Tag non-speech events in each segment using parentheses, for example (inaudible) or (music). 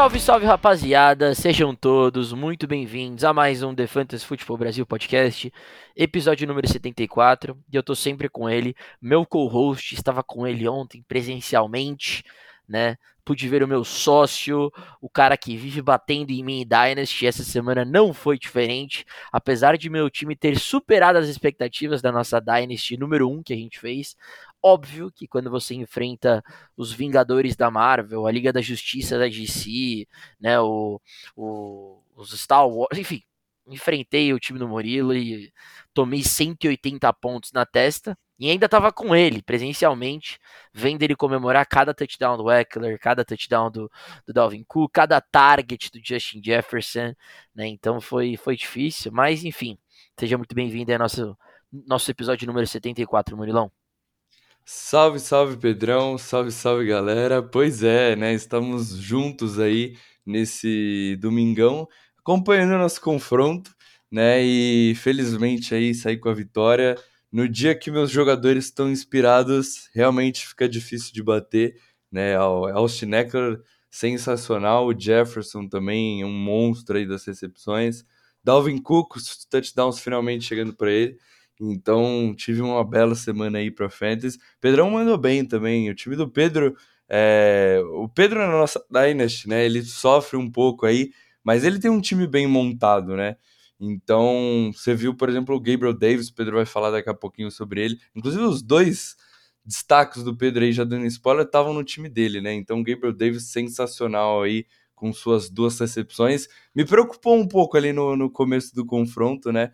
Salve, salve rapaziada, sejam todos muito bem-vindos a mais um The Fantasy Football Brasil Podcast, episódio número 74, e eu tô sempre com ele, meu co-host, estava com ele ontem presencialmente, né, pude ver o meu sócio, o cara que vive batendo em mim em Dynasty, essa semana não foi diferente, apesar de meu time ter superado as expectativas da nossa Dynasty número 1 que a gente fez, Óbvio que quando você enfrenta os Vingadores da Marvel, a Liga da Justiça da DC, né, o, o, os Star Wars, enfim, enfrentei o time do Murilo e tomei 180 pontos na testa. E ainda estava com ele, presencialmente, vendo ele comemorar cada touchdown do Eckler, cada touchdown do, do Dalvin Cook, cada target do Justin Jefferson, né? Então foi, foi difícil, mas enfim, seja muito bem-vindo ao nosso, nosso episódio número 74, Murilão. Salve, salve Pedrão, salve, salve galera. Pois é, né? Estamos juntos aí nesse domingão, acompanhando o nosso confronto, né? E felizmente aí sair com a vitória. No dia que meus jogadores estão inspirados, realmente fica difícil de bater, né? Austin Eckler, sensacional, o Jefferson também, um monstro aí das recepções. Dalvin Cook, os touchdowns finalmente chegando para ele. Então, tive uma bela semana aí para Fantasy. Pedrão mandou bem também. O time do Pedro, é... o Pedro na nossa Dynasty, né? Ele sofre um pouco aí, mas ele tem um time bem montado, né? Então, você viu, por exemplo, o Gabriel Davis, o Pedro vai falar daqui a pouquinho sobre ele. Inclusive, os dois destaques do Pedro aí, já dando spoiler, estavam no time dele, né? Então, Gabriel Davis sensacional aí, com suas duas recepções. Me preocupou um pouco ali no, no começo do confronto, né?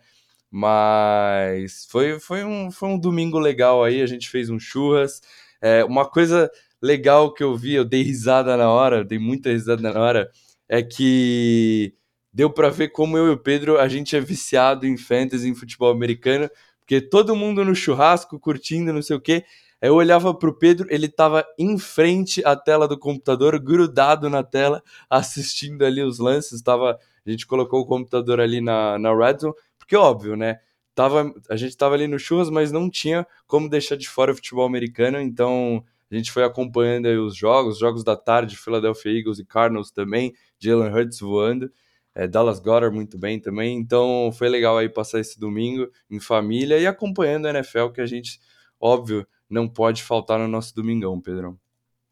Mas foi, foi, um, foi um domingo legal aí, a gente fez um churras. É, uma coisa legal que eu vi, eu dei risada na hora, dei muita risada na hora, é que deu para ver como eu e o Pedro, a gente é viciado em fantasy, em futebol americano, porque todo mundo no churrasco, curtindo, não sei o quê. Eu olhava pro Pedro, ele tava em frente à tela do computador, grudado na tela, assistindo ali os lances. Tava, a gente colocou o computador ali na, na Red Zone porque, óbvio, né? Tava, a gente tava ali no churras, mas não tinha como deixar de fora o futebol americano, então a gente foi acompanhando aí os jogos, os jogos da tarde, Philadelphia Eagles e Cardinals também, Jalen Hurts voando, é, Dallas Goddard muito bem também, então foi legal aí passar esse domingo em família e acompanhando a NFL, que a gente, óbvio, não pode faltar no nosso domingão, Pedrão.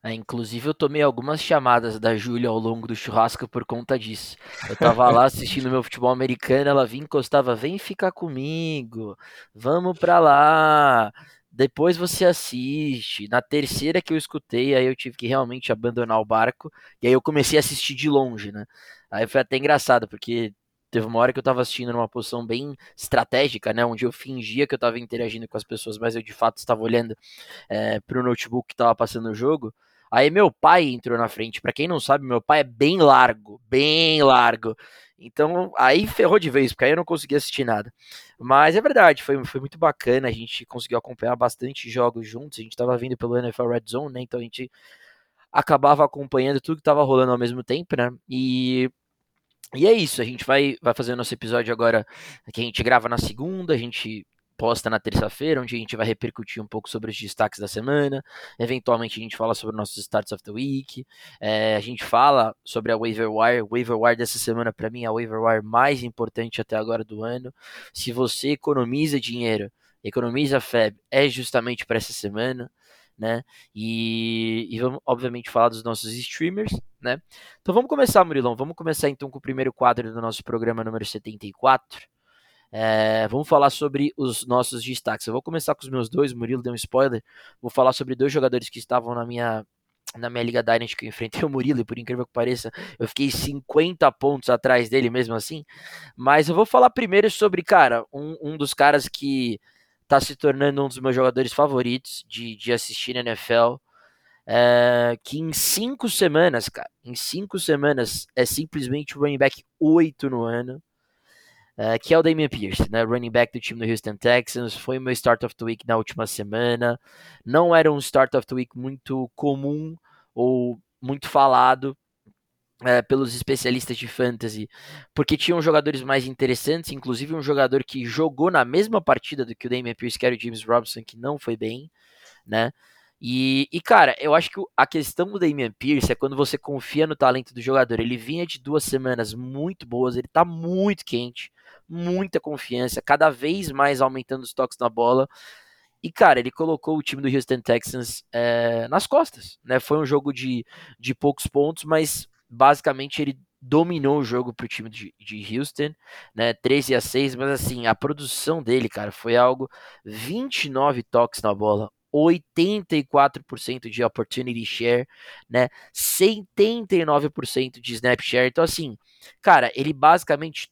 É, inclusive, eu tomei algumas chamadas da Júlia ao longo do churrasco por conta disso. Eu tava lá (laughs) assistindo meu futebol americano, ela vinha encostava, vem ficar comigo, vamos pra lá. Depois você assiste. Na terceira que eu escutei, aí eu tive que realmente abandonar o barco. E aí eu comecei a assistir de longe, né? Aí foi até engraçado, porque teve uma hora que eu tava assistindo numa posição bem estratégica, né? Onde eu fingia que eu tava interagindo com as pessoas, mas eu de fato estava olhando é, pro notebook que tava passando o jogo. Aí meu pai entrou na frente. Para quem não sabe, meu pai é bem largo, bem largo. Então aí ferrou de vez, porque aí eu não consegui assistir nada. Mas é verdade, foi, foi muito bacana. A gente conseguiu acompanhar bastante jogos juntos. A gente tava vindo pelo NFL Red Zone, né? Então a gente acabava acompanhando tudo que tava rolando ao mesmo tempo, né? E e é isso, a gente vai, vai fazer o nosso episódio agora, que a gente grava na segunda, a gente posta na terça-feira, onde a gente vai repercutir um pouco sobre os destaques da semana. Eventualmente a gente fala sobre nossos starts of the week. É, a gente fala sobre a waiver wire. Waiver wire dessa semana para mim é a waiver wire mais importante até agora do ano. Se você economiza dinheiro, economiza FEB, é justamente para essa semana. Né? E, e, vamos, obviamente, falar dos nossos streamers, né? Então vamos começar, Murilão. Vamos começar então com o primeiro quadro do nosso programa número 74, é, vamos falar sobre os nossos destaques. Eu vou começar com os meus dois. O Murilo deu um spoiler. Vou falar sobre dois jogadores que estavam na minha na minha Liga Dynasty que eu enfrentei o Murilo, e por incrível que pareça, eu fiquei 50 pontos atrás dele mesmo assim. Mas eu vou falar primeiro sobre, cara, um, um dos caras que tá se tornando um dos meus jogadores favoritos de, de assistir na NFL. É, que em cinco semanas, cara, em cinco semanas é simplesmente o running back 8 no ano. Uh, que é o Damian Pierce, né, running back do time do Houston Texans, foi meu start of the week na última semana, não era um start of the week muito comum ou muito falado uh, pelos especialistas de fantasy, porque tinham jogadores mais interessantes, inclusive um jogador que jogou na mesma partida do que o Damian Pierce, que era o James Robinson, que não foi bem, né, E, e, cara, eu acho que a questão do Damian Pierce é quando você confia no talento do jogador. Ele vinha de duas semanas muito boas, ele tá muito quente, muita confiança, cada vez mais aumentando os toques na bola. E, cara, ele colocou o time do Houston Texans é, nas costas, né? Foi um jogo de, de poucos pontos, mas basicamente ele dominou o jogo pro time de, de Houston, né? 13 a 6, mas assim, a produção dele, cara, foi algo 29 toques na bola, 84% de opportunity share, né? 79% de snap share. Então assim, cara, ele basicamente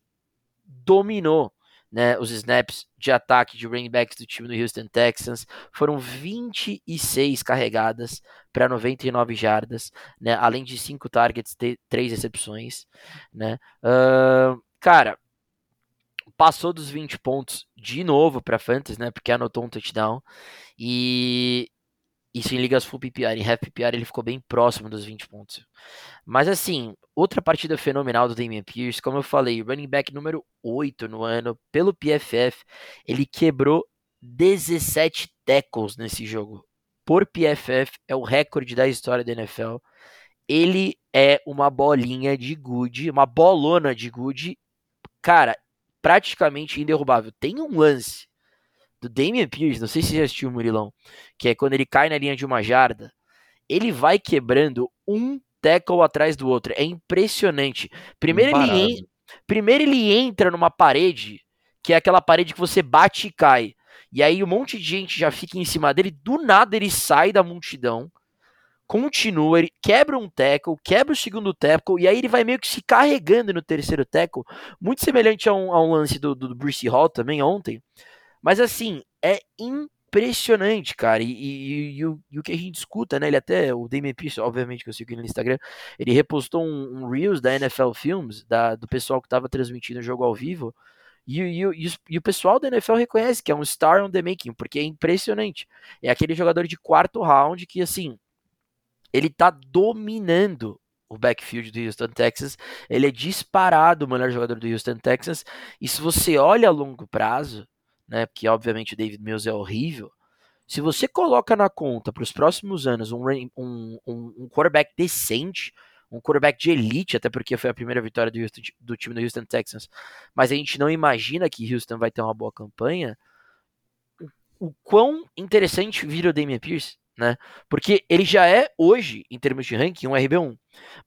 dominou né, os snaps de ataque de running backs do time do Houston Texans foram 26 carregadas para 99 jardas, né, além de 5 targets, 3 recepções, né. Uh, cara, passou dos 20 pontos de novo para Fantasy, né, porque anotou um touchdown e isso em ligas full PPR, em half PPR ele ficou bem próximo dos 20 pontos. Mas assim, outra partida fenomenal do Damian Pierce, como eu falei, running back número 8 no ano, pelo PFF, ele quebrou 17 tackles nesse jogo. Por PFF, é o recorde da história da NFL. Ele é uma bolinha de good, uma bolona de good, cara, praticamente inderrubável. Tem um lance do Damian Pierce, não sei se você já assistiu o Murilão, que é quando ele cai na linha de uma jarda, ele vai quebrando um tackle atrás do outro. É impressionante. Primeiro ele, primeiro ele entra numa parede, que é aquela parede que você bate e cai. E aí um monte de gente já fica em cima dele, do nada ele sai da multidão, continua, ele quebra um tackle, quebra o segundo tackle, e aí ele vai meio que se carregando no terceiro tackle, muito semelhante a um, a um lance do, do Bruce Hall também ontem, mas assim, é impressionante, cara. E, e, e, o, e, o, que a gente escuta, né? Ele até, o Damien Pierce, obviamente que eu sigo ele no Instagram, ele repostou um, um Reels da NFL Films, da, do pessoal que estava transmitindo o jogo ao vivo. E, e, o pessoal da NFL reconhece que é um star on the making, porque é impressionante. É aquele jogador de quarto round que, assim, ele tá dominando o backfield do Houston Texas. Ele é disparado o melhor jogador do Houston Texas. E se você olha a longo prazo, né? Porque obviamente o David Mills é horrível. Se você coloca na conta para os próximos anos um, um, um, quarterback decente, um quarterback de elite, até porque foi a primeira vitória do, Houston, do time do Houston Texans, mas a gente não imagina que Houston vai ter uma boa campanha, o, o quão interessante vira o Damian Pierce, né? Porque ele já é hoje, em termos de ranking, um RB1,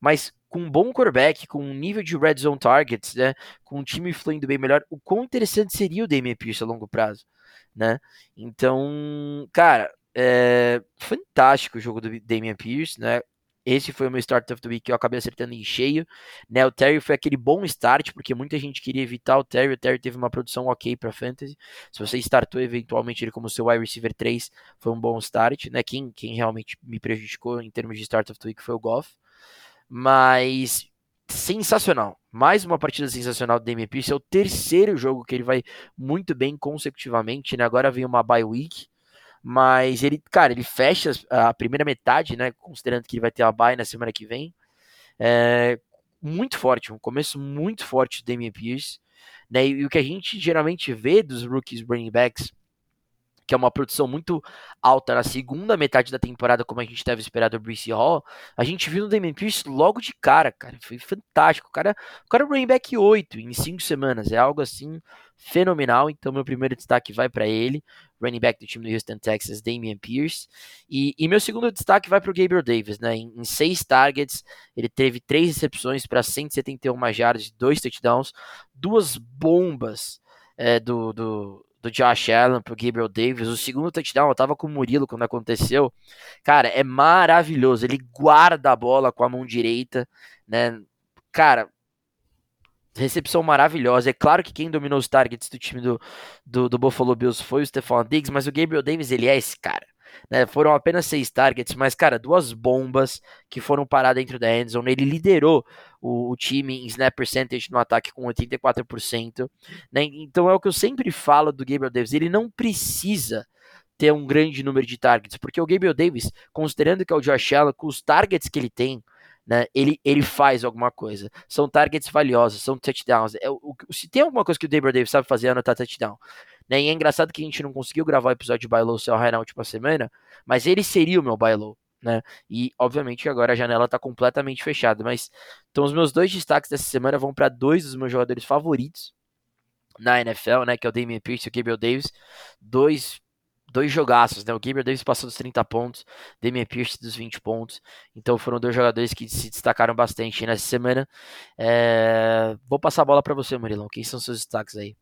mas com um bom quarterback, com um nível de red zone targets, né, com um time fluindo bem melhor, o quão interessante seria o Damian Pierce a longo prazo, né? Então, cara, é fantástico o jogo do Damian Pierce, né? Esse foi o meu start of the week que eu acabei acertando em cheio. Né, o Terry foi aquele bom start, porque muita gente queria evitar o Terry. O Terry teve uma produção ok para fantasy. Se você startou eventualmente ele como seu wide receiver 3, foi um bom start. Né? Quem, quem realmente me prejudicou em termos de start of the week foi o Goff. Mas sensacional. Mais uma partida sensacional do Damian Pierce. É o terceiro jogo que ele vai muito bem consecutivamente. Né? Agora vem uma bye week. Mas ele, cara, ele fecha a primeira metade, né? Considerando que ele vai ter a bye na semana que vem. É, muito forte, um começo muito forte do Damian Pierce. Né? E o que a gente geralmente vê dos rookies running backs que é uma produção muito alta na segunda metade da temporada, como a gente deve esperar do Bruce Hall, a gente viu no Damien Pierce logo de cara, cara. Foi fantástico. O cara, o cara é running back 8 em 5 semanas. É algo assim fenomenal. Então, meu primeiro destaque vai para ele, running back do time do Houston Texas, Damian Pierce. E, e meu segundo destaque vai para o Gabriel Davis, né? Em, em, seis targets, ele teve três recepções para 171 jardas, dois touchdowns, duas bombas é, do, do, do Josh Allen pro Gabriel Davis. O segundo touchdown, eu tava com o Murilo quando aconteceu. Cara, é maravilhoso. Ele guarda a bola com a mão direita, né? Cara, recepção maravilhosa. É claro que quem dominou os targets do time do, do, do Buffalo Bills foi o Stephon Diggs, mas o Gabriel Davis, ele é esse cara. Né? Foram apenas seis targets, mas, cara, duas bombas que foram parar dentro da endzone. Ele liderou o, o time em snap percentage no ataque com 84%. Né? Então é o que eu sempre falo do Gabriel Davis. Ele não precisa ter um grande número de targets, porque o Gabriel Davis, considerando que é o Josh Allen, com os targets que ele tem, né, ele, ele faz alguma coisa. São targets valiosos, são touchdowns. É, o, se tem alguma coisa que o Gabriel Davis sabe fazer é anotar touchdown. Né? E é engraçado que a gente não conseguiu gravar o episódio de buy low sell high na última semana, mas ele seria o meu buy low. Né? E obviamente agora a janela está completamente fechada, mas então os meus dois destaques dessa semana vão para dois dos meus jogadores favoritos na NFL, né, que é o Damian Pierce e o Gabriel Davis, dois dois jogaços, né? O Gabriel Davis passou dos 30 pontos, Damian Pierce dos 20 pontos. Então foram dois jogadores que se destacaram bastante nessa semana. É... Vou passar a bola para você, Murilão. Quem são seus destaques aí?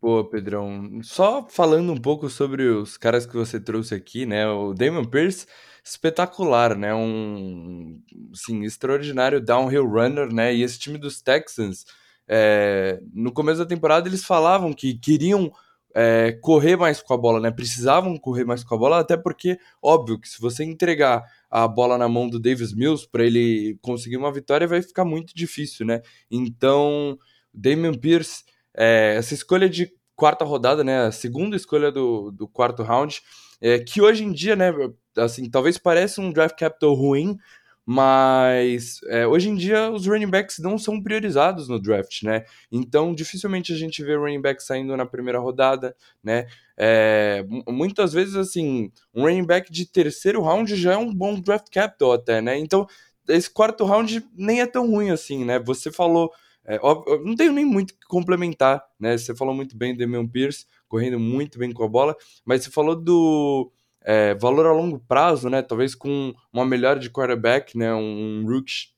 Pô, Pedrão, só falando um pouco sobre os caras que você trouxe aqui, né? O Damian Pierce, espetacular, né? Um, assim, extraordinário downhill runner, né? E esse time dos Texans, é, no começo da temporada eles falavam que queriam é, correr mais com a bola, né? Precisavam correr mais com a bola, até porque, óbvio, que se você entregar a bola na mão do Davis Mills para ele conseguir uma vitória, vai ficar muito difícil, né? Então, Damian Pierce, é, essa escolha de quarta rodada, né? A segunda escolha do, do quarto round, é, que hoje em dia, né? Assim, talvez pareça um draft capital ruim, mas é, hoje em dia os running backs não são priorizados no draft, né? Então dificilmente a gente vê running back saindo na primeira rodada, né? É, muitas vezes assim, um running back de terceiro round já é um bom draft capital até, né? Então esse quarto round nem é tão ruim assim, né? Você falou, é, não tenho nem muito que complementar, né? Você falou muito bem do Damian Pierce, correndo muito bem com a bola, mas você falou do é, valor a longo prazo, né? Talvez com uma melhora de quarterback, né? Um, um rookie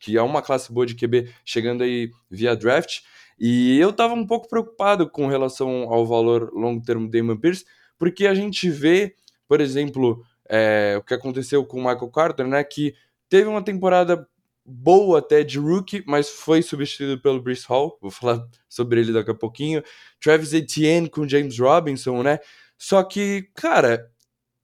que é uma classe boa de QB chegando aí via draft. E eu estava um pouco preocupado com relação ao valor longo termo do Damon Pierce, porque a gente vê, por exemplo, é, o que aconteceu com o Michael Carter, né? Que teve uma temporada boa até de rookie, mas foi substituído pelo Bruce Hall. Vou falar sobre ele daqui a pouquinho. Travis Etienne com James Robinson, né? Só que, cara,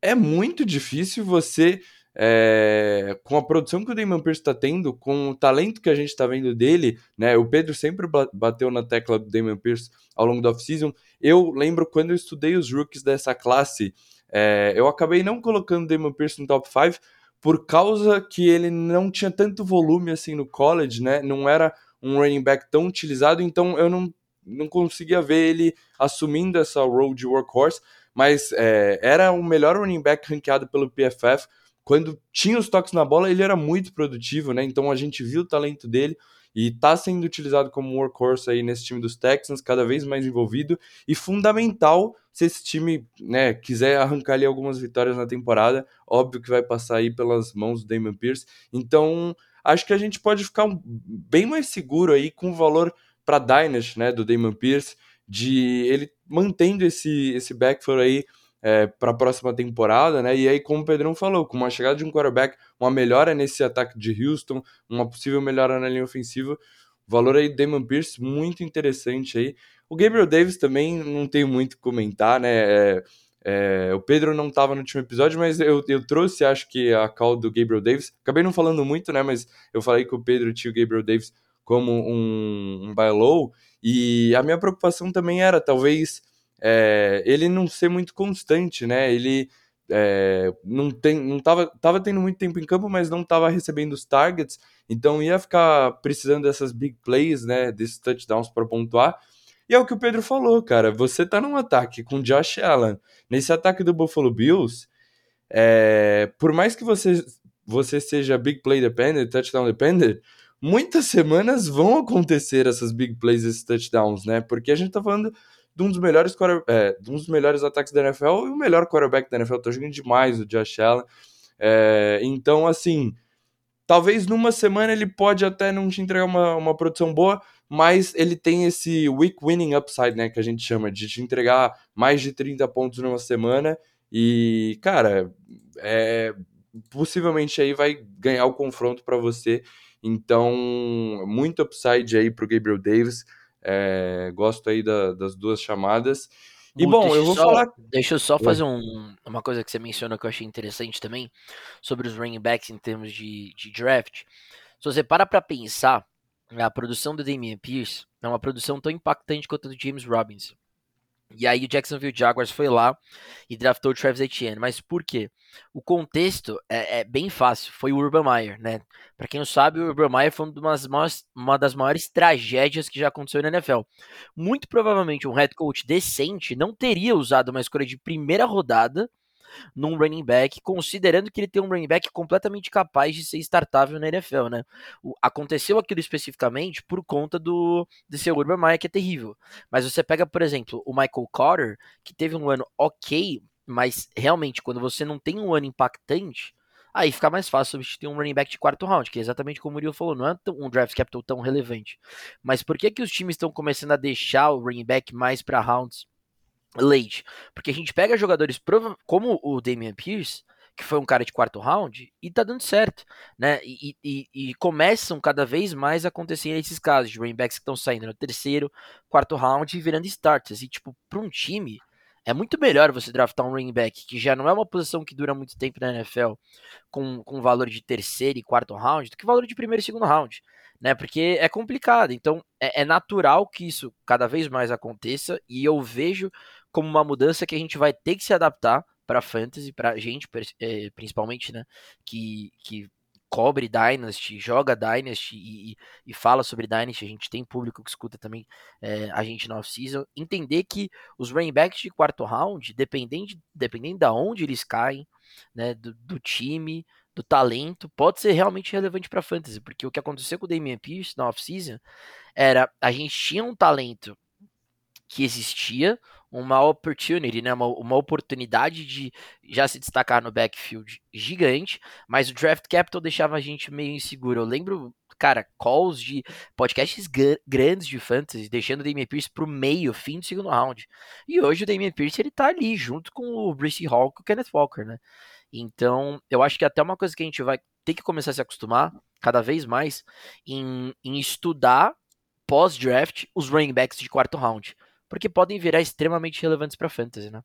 é muito difícil você, é, com a produção que o Damon Pierce está tendo, com o talento que a gente está vendo dele, né? O Pedro sempre bateu na tecla do Damon Pierce ao longo da off-season. Eu lembro quando eu estudei os rookies dessa classe, é, eu acabei não colocando o Damon Pierce no top 5 por causa que ele não tinha tanto volume assim no college, né? Não era um running back tão utilizado, então eu não, não conseguia ver ele assumindo essa role de workhorse mas é, era o melhor running back ranqueado pelo PFF. Quando tinha os toques na bola, ele era muito produtivo, né? Então a gente viu o talento dele e está sendo utilizado como workhorse aí nesse time dos Texans, cada vez mais envolvido e fundamental se esse time né, quiser arrancar ali algumas vitórias na temporada, óbvio que vai passar aí pelas mãos do Damon Pierce. Então, acho que a gente pode ficar bem mais seguro aí com o valor para Dynasty, né, do Damon Pierce de ele mantendo esse, esse backfield aí é, para a próxima temporada, né? E aí, como o Pedrão falou, com uma chegada de um quarterback, uma melhora nesse ataque de Houston, uma possível melhora na linha ofensiva, o valor aí do Damon Pierce muito interessante aí. O Gabriel Davis também não tenho muito que comentar, né? É, é, o Pedro não estava no último episódio, mas eu, eu trouxe, acho que, a call do Gabriel Davis. Acabei não falando muito, né? Mas eu falei que o Pedro tinha o Gabriel Davis como um, um low. E a minha preocupação também era, talvez, é, ele não ser muito constante, né? Ele é, não tem, não tava, tava tendo muito tempo em campo, mas não estava recebendo os targets, então ia ficar precisando dessas big plays, né? Desses touchdowns para pontuar. E é o que o Pedro falou, cara. Você tá num ataque com Josh Allen, nesse ataque do Buffalo Bills, é, por mais que você, você seja big play dependent, touchdown dependent, muitas semanas vão acontecer essas big plays, esses touchdowns, né? Porque a gente tá falando de um dos melhores, é, de um dos melhores ataques da NFL e o melhor quarterback da NFL. Tá jogando demais o Josh Allen. É, então, assim, talvez numa semana ele pode até não te entregar uma, uma produção boa, mas ele tem esse week winning upside, né? Que a gente chama de te entregar mais de 30 pontos numa semana. E, cara, é, possivelmente aí vai ganhar o confronto para você então, muito upside aí para o Gabriel Davis. É, gosto aí da, das duas chamadas. E bom, eu vou só, falar. Deixa eu só fazer um, uma coisa que você mencionou que eu achei interessante também sobre os running backs em termos de, de draft. Se você para para pensar, a produção do Damian Pierce é uma produção tão impactante quanto a do James Robinson. E aí o Jacksonville Jaguars foi lá e draftou o Travis Etienne. Mas por quê? O contexto é, é bem fácil. Foi o Urban Meyer, né? Para quem não sabe, o Urban Meyer foi uma das, maiores, uma das maiores tragédias que já aconteceu na NFL. Muito provavelmente um head coach decente não teria usado uma escolha de primeira rodada num running back, considerando que ele tem um running back completamente capaz de ser startável na NFL, né? O, aconteceu aquilo especificamente por conta do de seu Urban Meyer, que é terrível. Mas você pega, por exemplo, o Michael Carter, que teve um ano ok, mas realmente quando você não tem um ano impactante, aí fica mais fácil substituir um running back de quarto round, que é exatamente como o Murilo falou, não é um draft capital tão relevante. Mas por que que os times estão começando a deixar o running back mais para rounds late. Porque a gente pega jogadores como o Damian Pierce, que foi um cara de quarto round, e tá dando certo, né? E, e, e começam cada vez mais a acontecer esses casos de running backs que estão saindo no terceiro, quarto round e virando starters. E, tipo, para um time, é muito melhor você draftar um running back, que já não é uma posição que dura muito tempo na NFL, com, com valor de terceiro e quarto round, do que valor de primeiro e segundo round né? Porque é complicado. Então é, é, natural que isso cada vez mais aconteça e eu vejo como uma mudança que a gente vai ter que se adaptar para fantasy, para gente é, principalmente, né? Que, que cobre Dynasty, joga Dynasty e, e, fala sobre Dynasty, a gente tem público que escuta também é, a gente na off-season, entender que os running backs de quarto round, dependendo, dependendo de onde eles caem, né, do, do time, do talento pode ser realmente relevante para fantasy, porque o que aconteceu com o Damian Pierce na off-season era a gente tinha um talento que existia, uma opportunity, né, uma, uma oportunidade de já se destacar no backfield gigante, mas o draft capital deixava a gente meio inseguro. Eu lembro, cara, calls de podcasts grandes de fantasy, deixando o Damian Pierce pro meio, fim do segundo round. E hoje o Damian Pierce ele tá ali junto com o Brice Hall e o Kenneth Walker, né? Então, eu acho que até uma coisa que a gente vai ter que começar a se acostumar cada vez mais em, em estudar pós-draft os running backs de quarto round, porque podem virar extremamente relevantes para fantasy, né?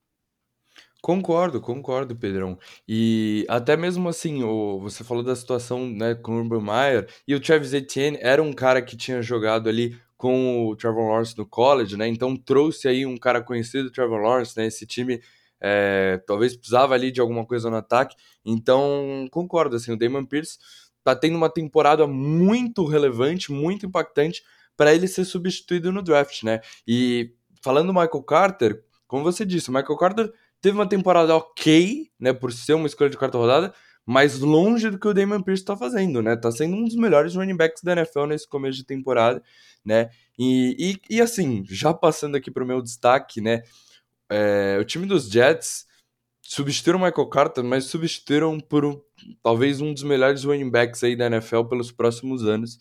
Concordo, concordo, Pedrão. E até mesmo assim, o, você falou da situação né, com o Urban Meyer, e o Travis Etienne era um cara que tinha jogado ali com o Trevor Lawrence no college, né? Então trouxe aí um cara conhecido, Trevor Lawrence, né? Esse time é, talvez precisava ali de alguma coisa no ataque. Então, concordo, assim, o Damon Pierce tá tendo uma temporada muito relevante, muito impactante para ele ser substituído no draft, né? E falando do Michael Carter, como você disse, o Michael Carter teve uma temporada ok, né, por ser uma escolha de quarta rodada, mas longe do que o Damon Pierce está fazendo, né? Tá sendo um dos melhores running backs da NFL nesse começo de temporada, né? E, e, e assim, já passando aqui para o meu destaque, né? é, o time dos Jets substituíram o Michael Carter, mas substituíram por talvez um dos melhores running backs aí da NFL pelos próximos anos.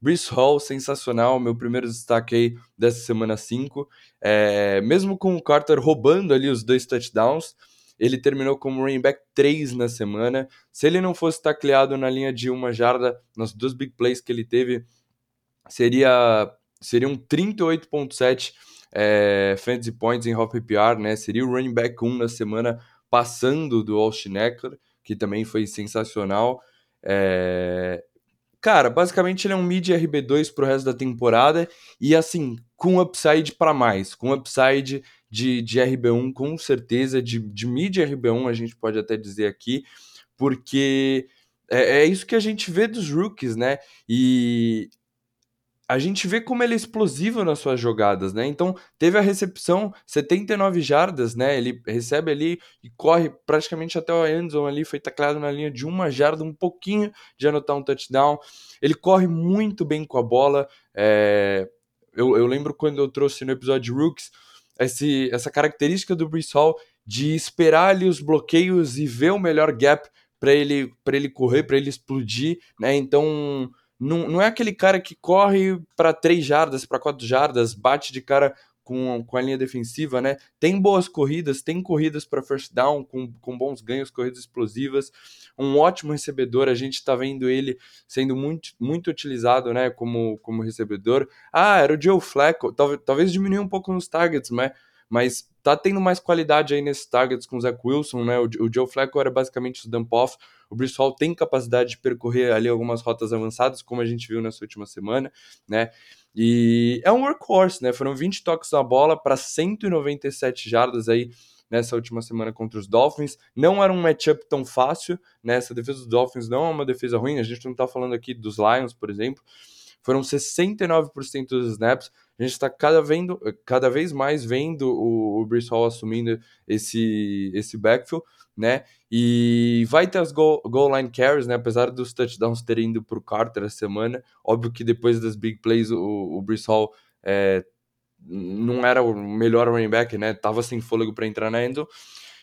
Brees Hall, sensacional, meu primeiro destaque aí dessa semana 5. É, mesmo com o Carter roubando ali os dois touchdowns, ele terminou como running back 3 na semana. Se ele não fosse tacleado na linha de uma jarda, nas duas big plays que ele teve, seria seriam 38.7 é, fantasy points em half PPR, né? Seria o running back 1 na semana, passando do Austin Eckler, que também foi sensacional. É... Cara, basicamente ele é um mid RB2 pro resto da temporada e assim, com upside para mais, com upside de, de RB1 com certeza, de, de mid RB1 a gente pode até dizer aqui, porque é, é, isso que a gente vê dos rookies, né? E a gente vê como ele é explosivo nas suas jogadas, né? Então, teve a recepção 79 jardas, né? Ele recebe ali e corre praticamente até o endzone ali, foi taclado na linha de uma jarda, um pouquinho de anotar um touchdown. Ele corre muito bem com a bola. É... Eu, eu, lembro quando eu trouxe no episódio Rooks esse, essa característica do Brees Hall de esperar ali os bloqueios e ver o melhor gap para ele, ele correr, para ele explodir, né? Então não, não é aquele cara que corre para três jardas, para quatro jardas, bate de cara com, com a linha defensiva, né? Tem boas corridas, tem corridas para first down, com, com bons ganhos, corridas explosivas. Um ótimo recebedor, a gente está vendo ele sendo muito, muito utilizado, né? Como, como recebedor. Ah, era o Joe Flacco, talvez, talvez diminuiu um pouco nos targets, né? Mas tá tendo mais qualidade aí nesses targets com o Zach Wilson, né? O, o Joe Flacco era basicamente o dump-off. O Hall tem capacidade de percorrer ali algumas rotas avançadas, como a gente viu nessa última semana, né? E é um workhorse, né? Foram 20 toques na bola para 197 jardas aí nessa última semana contra os Dolphins. Não era um matchup tão fácil, né? Essa defesa dos Dolphins não é uma defesa ruim. A gente não está falando aqui dos Lions, por exemplo. Foram 69% dos snaps. A gente está cada, cada vez mais vendo o, o Hall assumindo esse, esse backfield, né? E vai ter as goal, goal line carries, né? Apesar dos touchdowns terem ido para o Carter essa semana. Óbvio que depois das big plays, o, o Hall é, não era o melhor running back, né? Tava sem fôlego para entrar na Endo.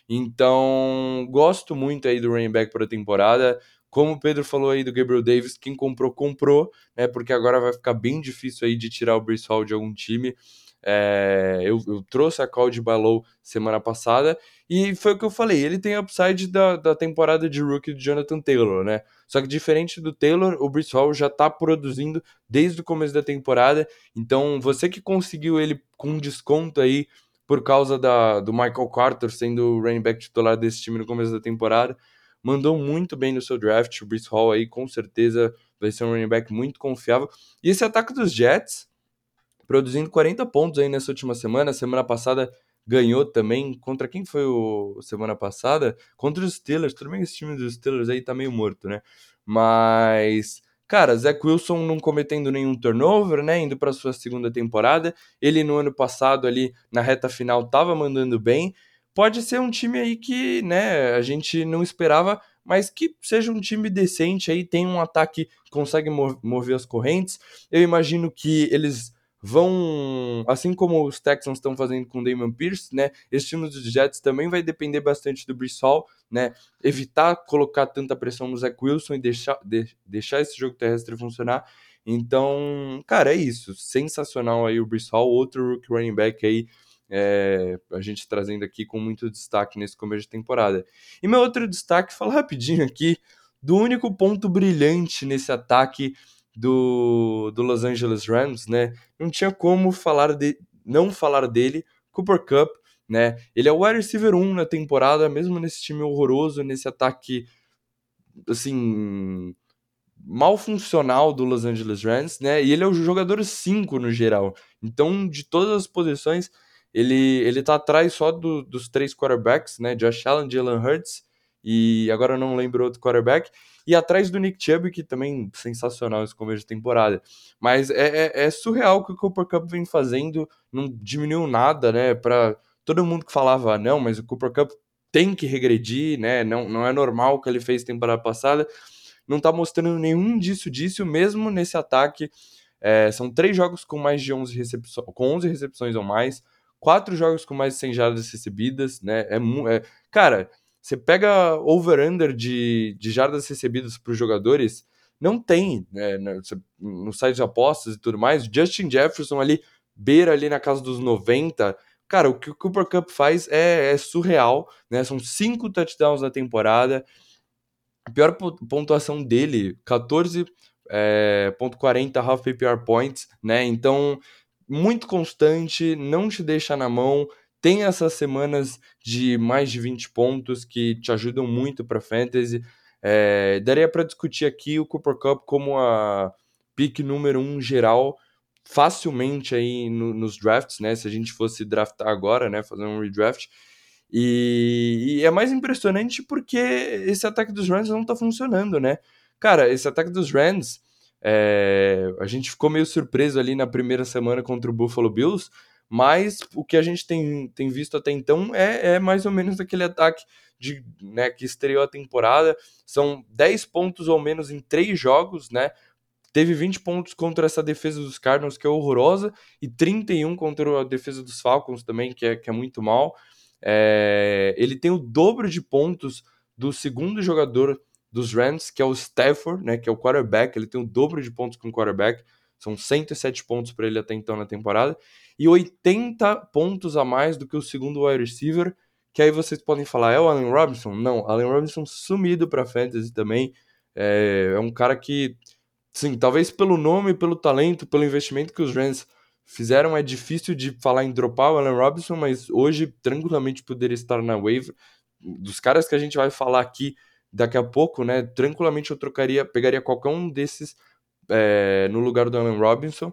Então, gosto muito aí do running back para a temporada. Como o Pedro falou aí do Gabriel Davis, quem comprou, comprou, né? Porque agora vai ficar bem difícil aí de tirar o Brees Hall de algum time. É, eu, eu, trouxe a call de Balou semana passada e foi o que eu falei. Ele tem upside da, da temporada de rookie de Jonathan Taylor, né? Só que diferente do Taylor, o Brees Hall já tá produzindo desde o começo da temporada. Então, você que conseguiu ele com desconto aí por causa da, do Michael Carter sendo o running back titular desse time no começo da temporada, mandou muito bem no seu draft. O Brees Hall aí com certeza vai ser um running back muito confiável. E esse ataque dos Jets, produzindo 40 pontos aí nessa última semana. Semana passada ganhou também. Contra quem foi o semana passada? Contra os Steelers. Tudo bem que esse time dos Steelers aí tá meio morto, né? Mas. Cara, Zach Wilson não cometendo nenhum turnover, né? Indo para sua segunda temporada. Ele no ano passado ali na reta final tava mandando bem pode ser um time aí que, né, a gente não esperava, mas que seja um time decente aí, tem um ataque que consegue mover as correntes. Eu imagino que eles vão, assim como os Texans estão fazendo com o Damon Pierce, né, esse time dos Jets também vai depender bastante do Brissol, né, evitar colocar tanta pressão no Zach Wilson e deixar, de, deixar esse jogo terrestre funcionar. Então, cara, é isso. Sensacional aí o Brissol, outro rookie running back aí é, a gente trazendo aqui com muito destaque nesse começo de temporada. E meu outro destaque, fala rapidinho aqui, do único ponto brilhante nesse ataque do, do Los Angeles Rams, né? Não tinha como falar de, não falar dele, Cooper Cup, né? Ele é o wide receiver 1 na temporada, mesmo nesse time horroroso, nesse ataque assim mal funcional do Los Angeles Rams, né? E ele é o jogador 5 no geral. Então, de todas as posições, ele, ele tá atrás só do, dos três quarterbacks, né? Josh Allen, Jalen Hurts e agora não lembro outro quarterback. E atrás do Nick Chubb, que também sensacional esse começo de temporada. Mas é, é, é surreal o que o Cooper Cup vem fazendo, não diminuiu nada, né? Para todo mundo que falava, não, mas o Cooper Cup tem que regredir, né? Não, não é normal o que ele fez temporada passada. Não tá mostrando nenhum disso disso, mesmo nesse ataque. É, são três jogos com mais de 11 recepções, com 11 recepções ou mais quatro jogos com mais de 100 jardas recebidas, né? É, é cara, você pega over-under de, de jardas recebidas para os jogadores, não tem, né? No site de apostas e tudo mais, Justin Jefferson ali, beira ali na casa dos 90. Cara, o que o Cooper Cup faz é, é surreal, né? São cinco touchdowns na temporada. A pior pontuação dele, 14.40 é, half PPR points, né? Então, muito constante, não te deixa na mão. Tem essas semanas de mais de 20 pontos que te ajudam muito para fantasy. É, daria para discutir aqui o Cooper Cup como a pick número 1 um geral facilmente aí no, nos drafts, né? Se a gente fosse draftar agora, né? Fazer um redraft. E, e, é mais impressionante porque esse ataque dos Rams não tá funcionando, né? Cara, esse ataque dos Rams é, a gente ficou meio surpreso ali na primeira semana contra o Buffalo Bills, mas o que a gente tem, tem visto até então é, é mais ou menos aquele ataque de, né, que estreou a temporada. São 10 pontos ou menos em três jogos, né? Teve 20 pontos contra essa defesa dos Cardinals, que é horrorosa, e 31 contra a defesa dos Falcons também, que é, que é muito mal. É, ele tem o dobro de pontos do segundo jogador dos Rams, que é o Stafford, né, que é o quarterback, ele tem o dobro de pontos com o quarterback, são 107 pontos para ele até então na temporada, e 80 pontos a mais do que o segundo wide receiver, que aí vocês podem falar, é o Allen Robinson? Não, Allen Robinson sumido para fantasy também, é, é um cara que, sim, talvez pelo nome, pelo talento, pelo investimento que os Rams fizeram, é difícil de falar em dropar o Allen Robinson, mas hoje tranquilamente poderia estar na wave. Dos caras que a gente vai falar aqui, daqui a pouco, né, tranquilamente eu trocaria, pegaria qualquer um desses é, no lugar do Allen Robinson.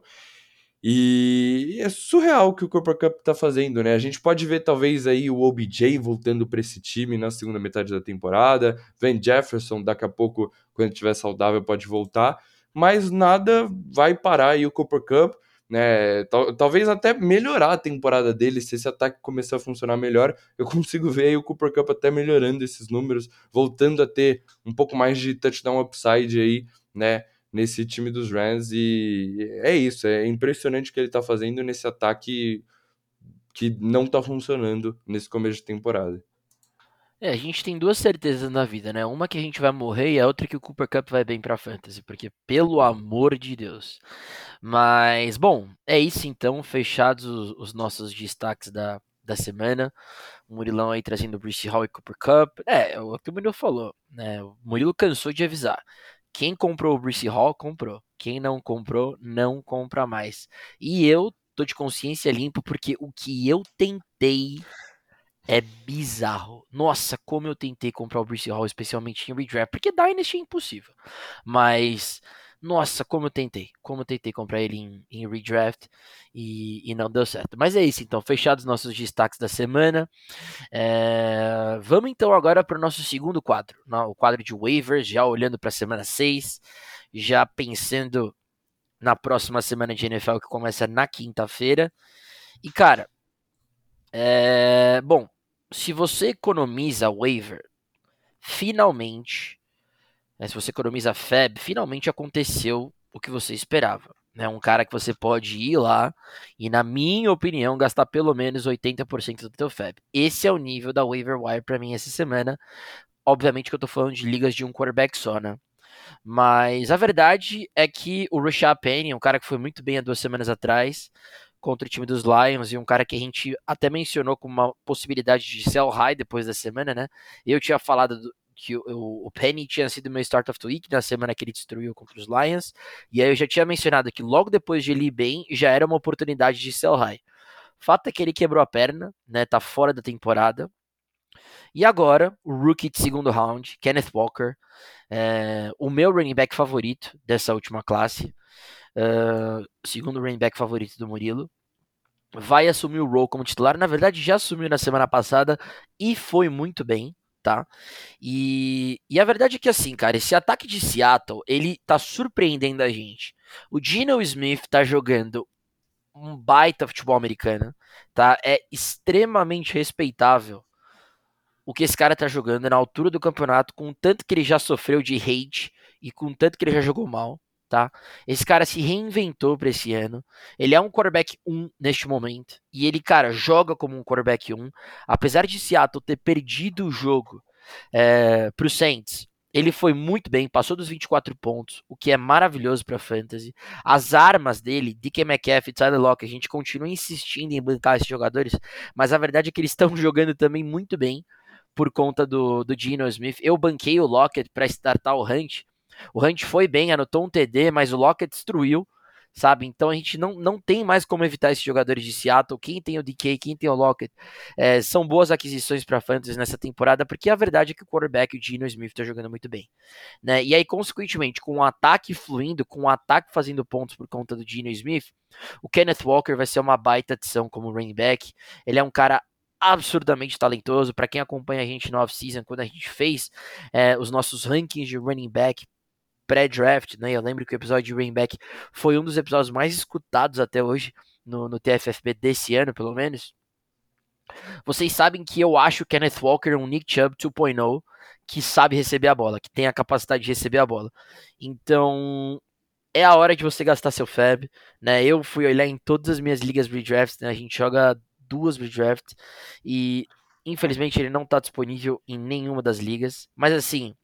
E é surreal o que o Cooper Cup tá fazendo, né? A gente pode ver talvez aí o OBJ voltando para esse time na segunda metade da temporada, Van Jefferson daqui a pouco, quando estiver saudável, pode voltar, mas nada vai parar aí o Cooper Cup, né? Tal, talvez até melhorar a temporada dele se esse ataque começar a funcionar melhor. Eu (laughs) consigo ver aí o Cooper Cup até melhorando esses números, voltando a ter um pouco mais de touchdown upside aí, né? Nesse time dos Rams e é isso, é impressionante o que ele está fazendo nesse ataque que não está funcionando nesse começo de temporada. É, a gente tem duas certezas na vida, né? Uma que a gente vai morrer e a outra que o Cooper Cup vai bem pra Fantasy, porque pelo amor de Deus. Mas, bom, é isso então, fechados os, os nossos destaques da, da semana. O Murilão aí trazendo o Bruce Hall e Cooper Cup. É, é o que o Murilo falou, né? O Murilo cansou de avisar. Quem comprou o Bruce Hall, comprou. Quem não comprou, não compra mais. E eu tô de consciência limpa porque o que eu tentei é bizarro. Nossa, como eu tentei comprar o Bruce Hall, especialmente em redraft, porque Dynasty é impossível. Mas, nossa, como eu tentei. Como eu tentei comprar ele em, em redraft e, e, não deu certo. Mas é isso, então. Fechados nossos destaques da semana. É... Vamos então agora para o nosso segundo quadro. O quadro de waivers, já olhando para a semana 6. Já pensando na próxima semana de NFL que começa na quinta-feira. E cara, é... bom, se você economiza waiver, finalmente, né, se você economiza FAB, finalmente aconteceu o que você esperava né, um cara que você pode ir lá e, na minha opinião, gastar pelo menos 80% do teu FAB. Esse é o nível da waiver wire para mim essa semana. Obviamente que eu tô falando de ligas de um quarterback só, né? Mas a verdade é que o Rashad Penny, um cara que foi muito bem há duas semanas atrás contra o time dos Lions e um cara que a gente até mencionou como uma possibilidade de sell high depois da semana, né? Eu tinha falado do, que o, o, Penny tinha sido meu start of the week na semana que ele destruiu contra os Lions. E aí eu já tinha mencionado que logo depois de ele ir bem, já era uma oportunidade de sell high. Fato é que ele quebrou a perna, né? Tá fora da temporada. E agora, o rookie de segundo round, Kenneth Walker, é, o meu running back favorito dessa última classe, uh, segundo running back favorito do Murilo, vai assumir o role como titular. Na verdade, já assumiu na semana passada e foi muito bem tá? E, e a verdade é que assim, cara, esse ataque de Seattle, ele tá surpreendendo a gente. O Gino Smith tá jogando um baita futebol americano, tá? É extremamente respeitável o que esse cara tá jogando na altura do campeonato, com o tanto que ele já sofreu de hate e com o tanto que ele já jogou mal tá? Esse cara se reinventou para esse ano. Ele é um quarterback 1 neste momento. E ele, cara, joga como um quarterback 1. Apesar de Seattle ter perdido o jogo é, pro Saints, ele foi muito bem, passou dos 24 pontos, o que é maravilhoso para fantasy. As armas dele, DK Metcalf e Tyler Lockett, a gente continua insistindo em bancar esses jogadores, mas a verdade é que eles estão (laughs) jogando também muito bem por conta do, do Geno Smith. Eu banquei o Lockett para startar o Hunt, o Hunt foi bem, anotou um TD, mas o Lockett destruiu, sabe? Então a gente não, não tem mais como evitar esses jogadores de Seattle. Quem tem o DK, quem tem o Lockett, é, são boas aquisições para Fantasy nessa temporada, porque a verdade é que o quarterback, o Gino Smith, está jogando muito bem. Né? E aí, consequentemente, com o ataque fluindo, com o ataque fazendo pontos por conta do Gino Smith, o Kenneth Walker vai ser uma baita adição como running back. Ele é um cara absurdamente talentoso. Para quem acompanha a gente no off-season, quando a gente fez é, os nossos rankings de running back pré-draft, né? Eu lembro que o episódio de running back foi um dos episódios mais escutados até hoje no, no TFFB desse ano, pelo menos. Vocês sabem que eu acho Kenneth Walker um Nick Chubb 2.0 que sabe receber a bola, que tem a capacidade de receber a bola. Então, é a hora de você gastar seu fab, né? Eu fui olhar em todas as minhas ligas redrafts, né? A gente joga duas redrafts e infelizmente ele não está disponível em nenhuma das ligas, mas assim,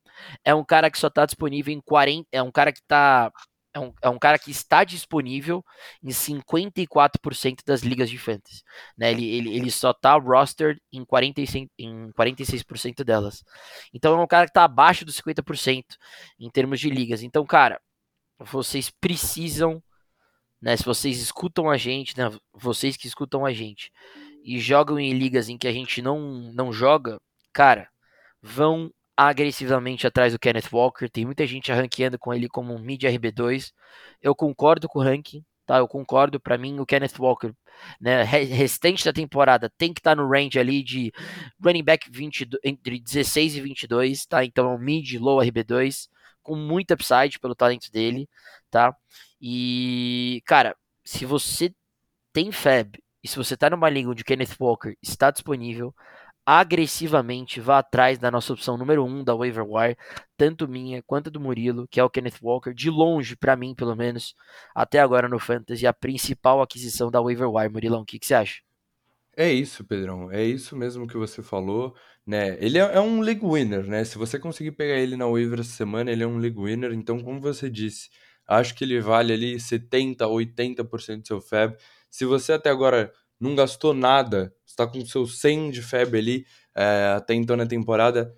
é um cara que só está disponível em 40. É um cara que tá. É um, é um cara que está disponível em 54% das ligas de fantasy. Né? Ele, ele, ele só está rostered em, 45, em 46% delas. Então é um cara que está abaixo dos 50% em termos de ligas. Então, cara, vocês precisam, né? Se vocês escutam a gente, né? Vocês que escutam a gente e jogam em ligas em que a gente não, não joga, cara, vão agressivamente atrás do Kenneth Walker. Tem muita gente ranqueando com ele como um mid RB2. Eu concordo com o ranking, tá? Eu concordo, para mim o Kenneth Walker, né, restante da temporada tem que estar tá no range ali de running back 20, entre 16 e 22, tá? Então é um mid, low RB2, com muito upside pelo talento dele, tá? E, cara, se você tem Fab e se você tá numa liga onde Kenneth Walker está disponível, agressivamente vá atrás da nossa opção número 1 um da waiver wire, tanto minha quanto do Murilo, que é o Kenneth Walker, de longe para mim, pelo menos, até agora no fantasy, a principal aquisição da waiver wire, Murilão, o que, que você acha? É isso, Pedrão. É isso mesmo que você falou, né? Ele é, é um league winner, né? Se você conseguir pegar ele na waiver essa semana, ele é um league winner. Então, como você disse, acho que ele vale ali 70, 80% do seu fab. Se você até agora não gastou nada, está com seu 100 de fab ali é, até então na temporada,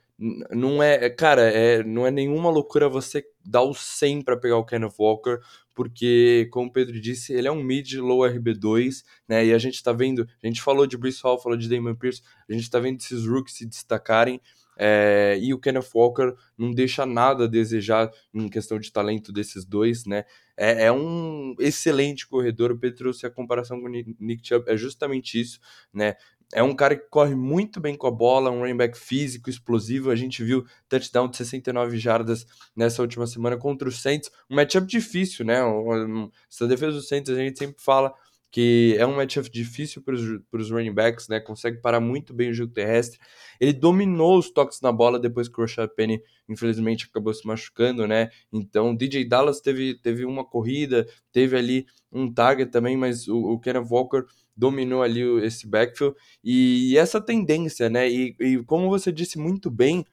não é, cara, é, não é nenhuma loucura você dar o 100 para pegar o Kenneth Walker, porque, como o Pedro disse, ele é um mid low RB2, né? E a gente tá vendo, a gente falou de Bruce Hall, falou de Damon Pierce, a gente tá vendo esses rookies se destacarem. É, e o Kenneth Walker não deixa nada a desejar em questão de talento desses dois, né? É, é, um excelente corredor. O Pedro trouxe a comparação com o Nick Chubb, é justamente isso, né? É um cara que corre muito bem com a bola, um running back físico, explosivo. A gente viu touchdown de 69 jardas nessa última semana contra o Saints. Um matchup difícil, né? Essa defesa do Saints a gente sempre fala que é um matchup difícil para os running backs, né? Consegue parar muito bem o jogo terrestre. Ele dominou os toques na bola depois que o Rashad Penny, infelizmente, acabou se machucando, né? Então, DJ Dallas teve, teve uma corrida, teve ali um target também, mas o, o Kenneth Walker dominou ali esse backfield. E, e essa tendência, né? E, e como você disse muito bem,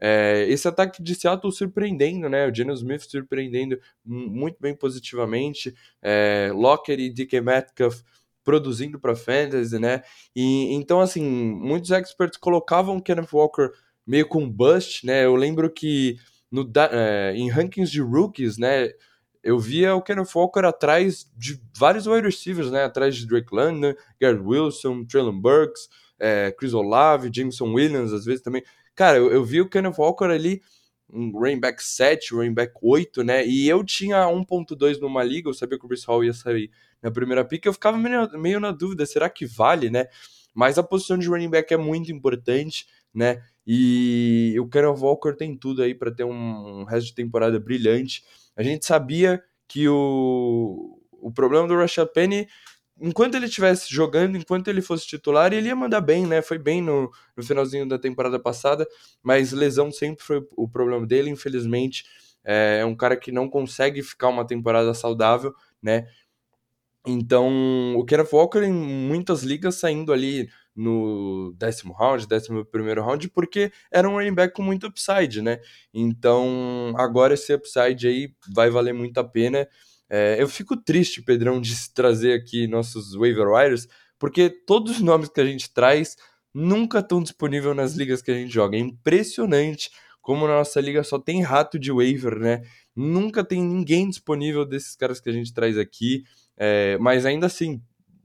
é, esse ataque de Seattle surpreendendo, né? O Geno Smith surpreendendo muito bem positivamente. É, Locker e DK Metcalf produzindo para fantasy, né? E então assim, muitos experts colocavam Kenneth Walker meio com bust, né? Eu lembro que no, é, em rankings de rookies, né? Eu via o Kenneth Walker atrás de vários wide receivers, né? Atrás de Drake London, Garrett Wilson, Traylon Burks, é, Chris Olave, Jameson Williams, às vezes também. Cara, eu, eu vi o Kenneth Walker ali, um running back 7, running back 8, né? E eu tinha 1.2 numa liga, eu sabia que o Bruce Hall ia sair na primeira pick, eu ficava meio, meio na dúvida, será que vale, né? Mas a posição de running back é muito importante, né? E o Kenneth Walker tem tudo aí para ter um, resto de temporada brilhante. A gente sabia que o, o problema do Rashad Penny enquanto ele estivesse jogando, enquanto ele fosse titular, ele ia mandar bem, né? Foi bem no, no finalzinho da temporada passada, mas lesão sempre foi o problema dele, infelizmente. É, é um cara que não consegue ficar uma temporada saudável, né? Então, o Kenneth Walker em muitas ligas saindo ali no décimo round, décimo primeiro round, porque era um running back com muito upside, né? Então, agora esse upside aí vai valer muito a pena. É, eu fico triste, Pedrão, de trazer aqui nossos waiver wires, porque todos os nomes que a gente traz nunca estão disponíveis nas ligas que a gente joga. É impressionante como na nossa liga só tem rato de waiver, né? Nunca tem ninguém disponível desses caras que a gente traz aqui. É, mas ainda assim,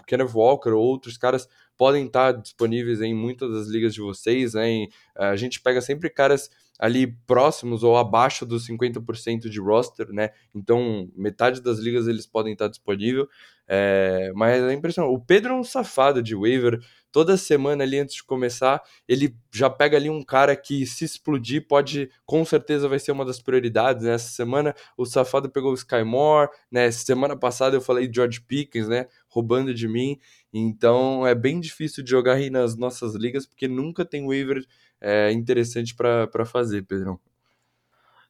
Kenneth Walker ou outros caras podem estar disponíveis em muitas das ligas de vocês. Né? a gente pega sempre caras ali próximos ou abaixo dos 50% de roster, né? Então, metade das ligas eles podem estar disponível. É, mas é impressionante. O Pedro é um safado de waiver. Toda semana ali antes de começar, ele já pega ali um cara que se explodir pode, com certeza vai ser uma das prioridades. Né? Semana o safado pegou o Sky Moore, né? Semana passada eu falei George Pickens, né? Roubando de mim. Então é bem difícil de jogar aí nas nossas ligas porque nunca tem waiver é, interessante para fazer, Pedrão.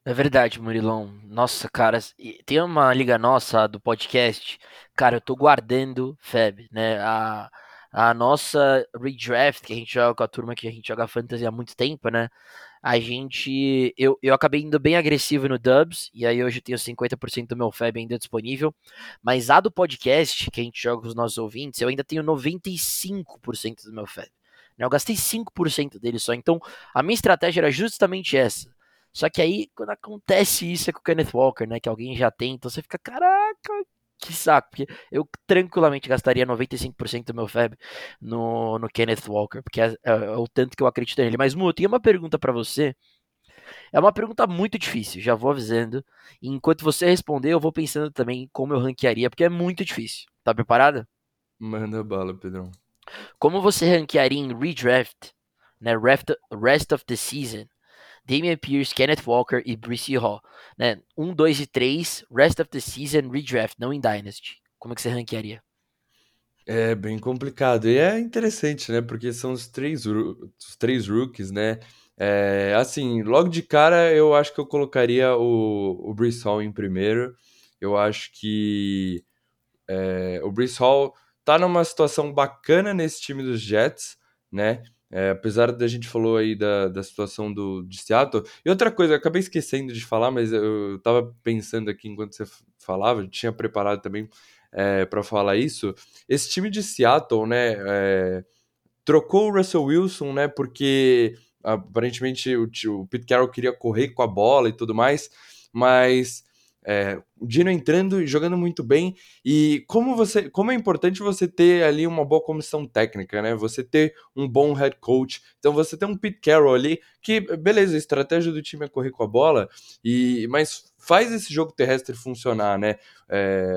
É verdade, Murilão. Nossa, cara, tem uma liga nossa do podcast. Cara, eu tô guardando Feb, né? A, a nossa redraft que a gente joga com a turma que a gente joga fantasy há muito tempo, né? A gente. Eu, eu acabei indo bem agressivo no Dubs, e aí hoje eu tenho 50% do meu Feb ainda disponível. Mas a do podcast, que a gente joga com os nossos ouvintes, eu ainda tenho 95% do meu Feb. Né? Eu gastei 5% dele só. Então, a minha estratégia era justamente essa. Só que aí, quando acontece isso é com o Kenneth Walker, né? Que alguém já tem, então você fica, caraca, que saco. Porque eu tranquilamente gastaria 95% do meu FAB no, no Kenneth Walker, porque é, é, é, o tanto que eu acredito nele. Mas, Mu, eu tenho uma pergunta para você. É uma pergunta muito difícil, já vou avisando. E enquanto você responder, eu vou pensando também como eu ranquearia, porque é muito difícil. Tá preparada? Manda bala, Pedrão. Como você ranquearia em redraft, né, rest, of the season, Damian Pierce, Kenneth Walker e Brice Hall, né? 1, 2 e 3, rest of the season, redraft, não em Dynasty. Como é que você ranquearia? É bem complicado. E é interessante, né? Porque são os três, os três rookies, né? É, assim, logo de cara, eu acho que eu colocaria o, o Brees Hall em primeiro. Eu acho que é, o Brees Hall tá numa situação bacana nesse time dos Jets, né? É, apesar da gente falou aí da, da situação do, de Seattle. E outra coisa, eu acabei esquecendo de falar, mas eu tava pensando aqui enquanto você falava, tinha preparado também é, para falar isso. Esse time de Seattle, né, é, trocou o Russell Wilson, né, porque aparentemente o, o Pete Carroll queria correr com a bola e tudo mais, mas é, o Dino entrando e jogando muito bem. E como você, como é importante você ter ali uma boa comissão técnica, né? Você ter um bom head coach. Então você tem um Pete Carroll ali que, beleza, a estratégia do time é correr com a bola, e mas faz esse jogo terrestre funcionar, né? É,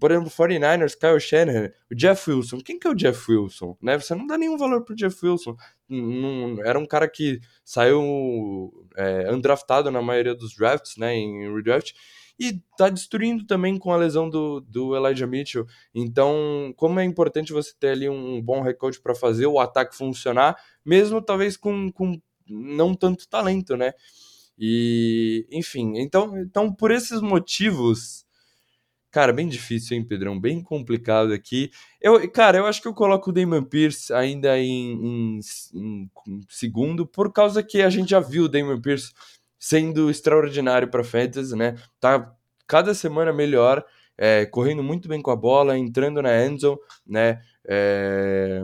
por exemplo, 49ers, Kyle Shanahan, o Jeff Wilson. Quem que é o Jeff Wilson? Né? Você não dá nenhum valor pro Jeff Wilson. Não, era um cara que saiu é, undraftado na maioria dos drafts, né? Em redraft e tá destruindo também com a lesão do, do Elijah Mitchell. Então, como é importante você ter ali um bom recorde para fazer o ataque funcionar, mesmo talvez com, com não tanto talento, né? E, enfim, então, então por esses motivos, cara, bem difícil, hein, Pedrão? Bem complicado aqui. Eu, cara, eu acho que eu coloco o Damon Pierce ainda em, em, em segundo, por causa que a gente já viu o Damon Pierce sendo extraordinário para fantasy, né? Tá cada semana melhor, é, correndo muito bem com a bola, entrando na endzone, né? É...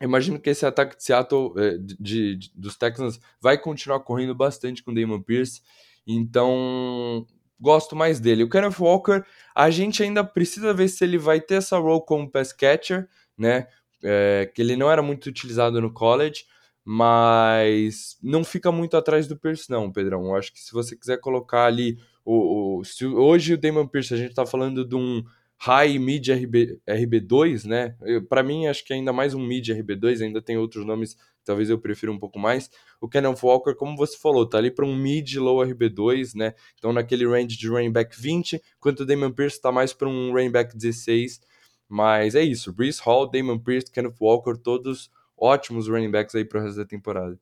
Imagino que esse ataque de Seattle, é, de, de, dos Texans, vai continuar correndo bastante com Damon Pierce. Então, gosto mais dele. O Kenneth Walker, a gente ainda precisa ver se ele vai ter essa role como pass catcher, né? É, que ele não era muito utilizado no college mas não fica muito atrás do Pierce, não, Pedrão. Eu acho que se você quiser colocar ali o, o se hoje o Damon Pierce a gente tá falando de um high mid RB, RB2, né? Para mim acho que ainda mais um mid RB2, ainda tem outros nomes talvez eu prefira um pouco mais. O Kenan Walker, como você falou, tá ali para um mid low RB2, né? Então naquele range de running back 20, enquanto o Damon Pierce tá mais para um running back 16. Mas é isso, Brees Hall, Damon Pierce, Kenneth Walker, todos ótimos running backs aí pro resto da temporada.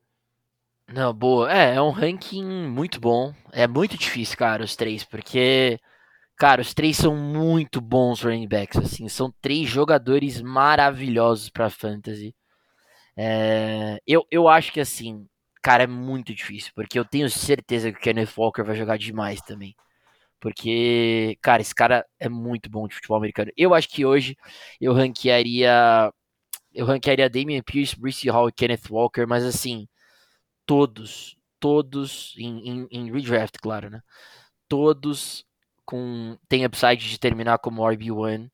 Não, boa. É, é um ranking muito bom. É muito difícil, cara, os três, porque, cara, os três são muito bons running backs, assim. São três jogadores maravilhosos pra fantasy. É, eu, eu acho que, assim, cara, é muito difícil, porque eu tenho certeza que o Kenneth Walker vai jogar demais também. Porque, cara, esse cara é muito bom de futebol americano. Eu acho que hoje eu ranquearia eu ranquearia Damian Pierce, Brice Hall e Kenneth Walker, mas assim, todos, todos, em, em, em redraft, claro, né? Todos com tem upside de terminar como RB1.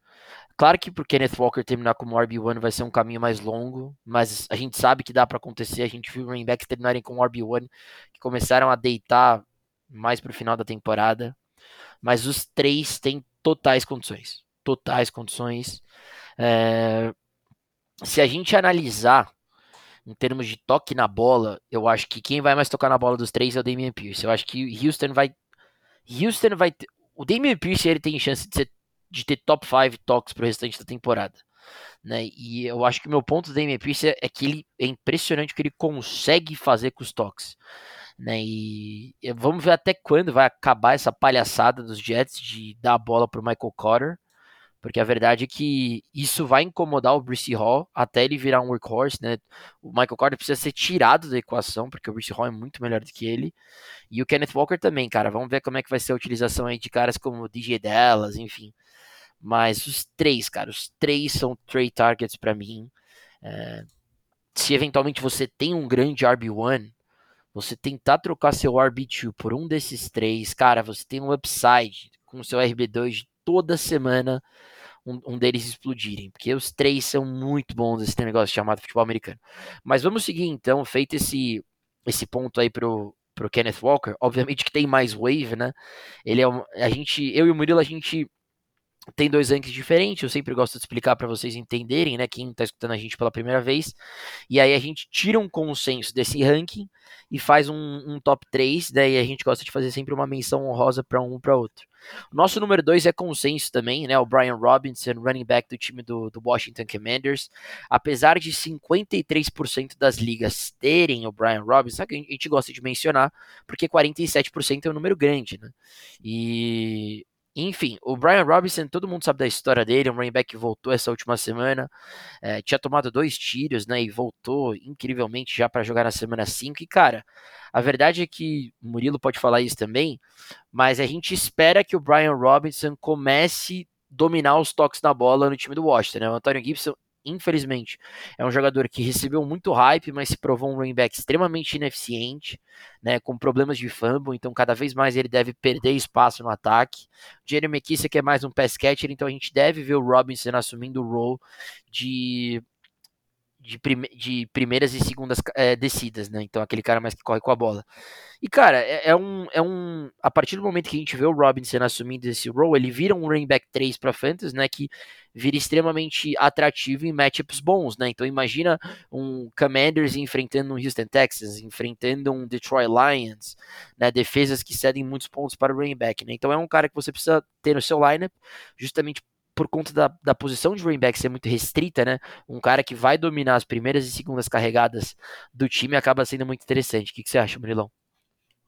Claro que pro Kenneth Walker terminar como RB1 vai ser um caminho mais longo, mas a gente sabe que dá para acontecer. A gente viu running backs terminarem com RB1 que começaram a deitar mais pro final da temporada. Mas os três têm totais condições. Totais condições. É, se a gente analisar em termos de toque na bola, eu acho que quem vai mais tocar na bola dos três é o Damian Pierce. Eu acho que Houston vai. Houston vai. O Damian Pierce ele tem chance de, ser, de ter top 5 toques pro restante da temporada. Né? E eu acho que o meu ponto do Damian Pierce é, é que ele é impressionante o que ele consegue fazer com os toques. Né? E vamos ver até quando vai acabar essa palhaçada dos Jets de dar a bola pro Michael Carter. Porque a verdade é que isso vai incomodar o Brice Hall até ele virar um workhorse, né? O Michael Carter precisa ser tirado da equação, porque o Brice Hall é muito melhor do que ele. E o Kenneth Walker também, cara. Vamos ver como é que vai ser a utilização aí de caras como o DJ Dallas, enfim. Mas os três, cara, os três são trade targets para mim. É... se eventualmente você tem um grande RB1, você tentar trocar seu RB2 por um desses três, cara, você tem um upside com o seu RB2 toda semana um, um, deles explodirem, porque os três são muito bons esse negócio chamado futebol americano. Mas vamos seguir então, feito esse, esse ponto aí pro, pro Kenneth Walker, obviamente que tem mais wave, né? Ele é um, a gente, eu e o Murilo, a gente tem dois rankings diferentes, eu sempre gosto de explicar para vocês entenderem, né, quem está escutando a gente pela primeira vez. E aí a gente tira um consenso desse ranking e faz um, um top 3, daí a gente gosta de fazer sempre uma menção honrosa para um para outro. Nosso número 2 é consenso também, né, o Brian Robinson, running back do time do, do Washington Commanders. Apesar de 53% das ligas terem o Brian Robinson, que a gente gosta de mencionar, porque 47% é um número grande, né? E enfim, o Brian Robinson, todo mundo sabe da história dele, um running back que voltou essa última semana, é, tinha tomado dois tiros, né, e voltou incrivelmente já para jogar na semana 5, e cara, a verdade é que, Murilo pode falar isso também, mas a gente espera que o Brian Robinson comece dominar os toques na bola no time do Washington, né, o Antônio Gibson infelizmente, é um jogador que recebeu muito hype, mas se provou um running back extremamente ineficiente, né, com problemas de fumble, então cada vez mais ele deve perder espaço no ataque. Jeremy Kissick é mais um pass catcher, então a gente deve ver o Robinson assumindo o role de de, de primeiras e segundas é, descidas, né? Então aquele cara mais que corre com a bola. E cara, é, é, um, é um. A partir do momento que a gente vê o Robinson assumindo esse role, ele vira um running back 3 para Fantasy, né? Que vira extremamente atrativo em matchups bons, né? Então imagina um Commanders enfrentando um Houston Texans, enfrentando um Detroit Lions, né? Defesas que cedem muitos pontos para o running back, né? Então é um cara que você precisa ter no seu lineup, justamente por conta da, da posição de running back ser muito restrita, né? Um cara que vai dominar as primeiras e segundas carregadas do time acaba sendo muito interessante. O que, que você acha, Murilão?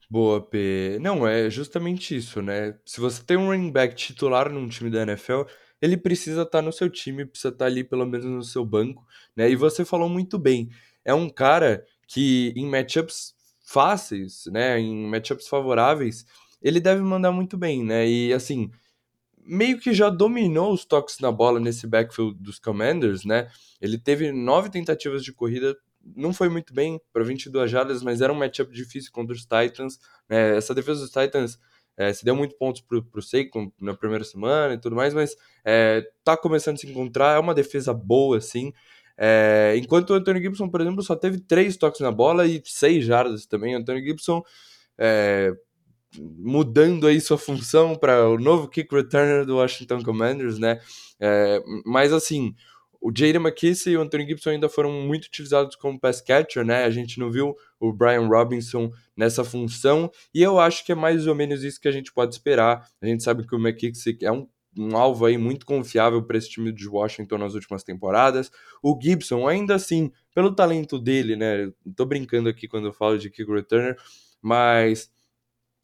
Boa, P. Não, é justamente isso, né? Se você tem um running back titular num time da NFL, ele precisa estar no seu time, precisa estar ali pelo menos no seu banco, né? E você falou muito bem. É um cara que em matchups fáceis, né, em matchups favoráveis, ele deve mandar muito bem, né? E assim, meio que já dominou os toques na bola nesse backfield dos Commanders, né? Ele teve nove tentativas de corrida, não foi muito bem para 22 jardas, mas era um matchup difícil contra os Titans. Né? Essa defesa dos Titans é, se deu muito pontos pro, pro Saquon na primeira semana e tudo mais, mas é, tá começando a se encontrar, é uma defesa boa, assim. É, enquanto o Anthony Gibson, por exemplo, só teve três toques na bola e seis jardas também. O Anthony Gibson é, mudando aí sua função para o novo kick returner do Washington Commanders, né? É, mas assim, o Jaden McKissick e o Anthony Gibson ainda foram muito utilizados como pass catcher, né? A gente não viu o Brian Robinson nessa função e eu acho que é mais ou menos isso que a gente pode esperar. A gente sabe que o McKissick é um um alvo aí muito confiável para esse time de Washington nas últimas temporadas. O Gibson, ainda assim, pelo talento dele, né? Tô brincando aqui quando eu falo de kick returner, mas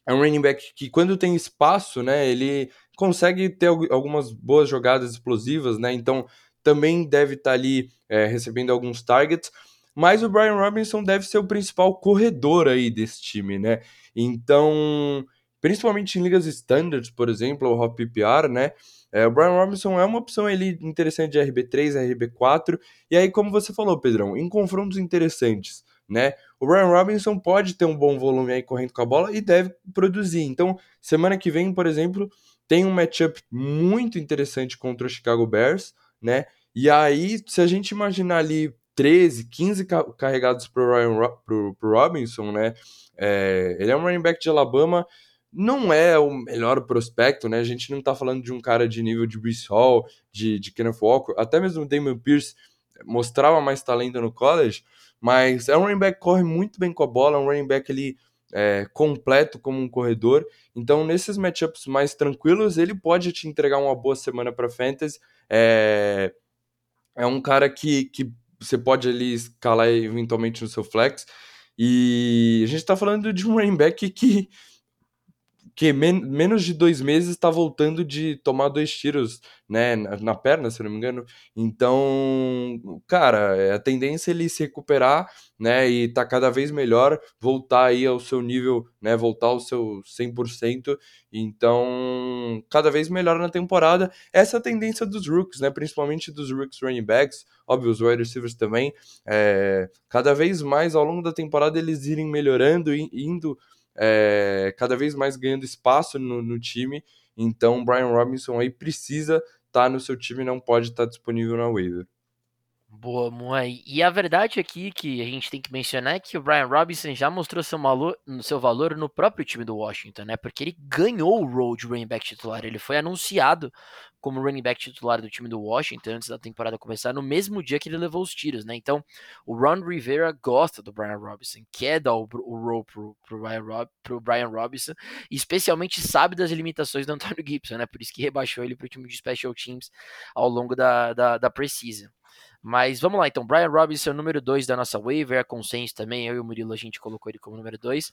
é um running back que quando tem espaço, né, ele consegue ter algumas boas jogadas explosivas, né, então também deve estar tá ali é, recebendo alguns targets, mas o Brian Robinson deve ser o principal corredor aí desse time, né, então, principalmente em ligas standards, por exemplo, o Hop PPR, né, é, o Brian Robinson é uma opção ali interessante de RB3, RB4, e aí como você falou, Pedrão, em confrontos interessantes, né? O Ryan Robinson pode ter um bom volume aí correndo com a bola e deve produzir. Então, semana que vem, por exemplo, tem um matchup muito interessante contra o Chicago Bears, né? E aí, se a gente imaginar ali 13, 15 carregados pro, Ryan, pro, pro Robinson, né? É, ele é um running back de Alabama, não é o melhor prospecto, né? A gente não tá falando de um cara de nível de Bruce Hall, de, de Kenneth Walker, até mesmo Damon Pierce mostrava mais talento no college, mas é um running back que corre muito bem com a bola, é um running back ali é, completo como um corredor. Então, nesses matchups mais tranquilos, ele pode te entregar uma boa semana para fantasy. É, é um cara que, que você pode ali escalar eventualmente no seu flex. E a gente está falando de um running back que que men menos de dois meses está voltando de tomar dois tiros né, na, na, perna, se não me engano. Então, cara, é a tendência é ele se recuperar, né, e tá cada vez melhor, voltar aí ao seu nível, né, voltar ao seu 100%. Então, cada vez melhor na temporada. Essa é a tendência dos rooks, né, principalmente dos rooks running backs, óbvio, os wide receivers também. É, cada vez mais ao longo da temporada eles irem melhorando, indo é, cada vez mais ganhando espaço no, no time. Então, Brian Robinson aí precisa estar tá no seu time, não pode estar tá disponível na waiver. Boa, Moai. E a verdade aqui que a gente tem que mencionar é que o Brian Robinson já mostrou seu valor, seu valor no próprio time do Washington, né? Porque ele ganhou o role de running back titular. Ele foi anunciado como running back titular do time do Washington antes da temporada começar, no mesmo dia que ele levou os tiros, né? Então, o Ron Rivera gosta do Brian Robinson, quer dar o, o role pro, pro, Brian Rob, pro Brian Robinson, e especialmente sabe das limitações do Antonio Gibson, né? Por isso que rebaixou ele pro time de special teams ao longo da, da, da preseason. Mas vamos lá, então. Brian Robinson, número 2 da nossa waiver, é consenso também. Eu e o Murilo, a gente colocou ele como número 2.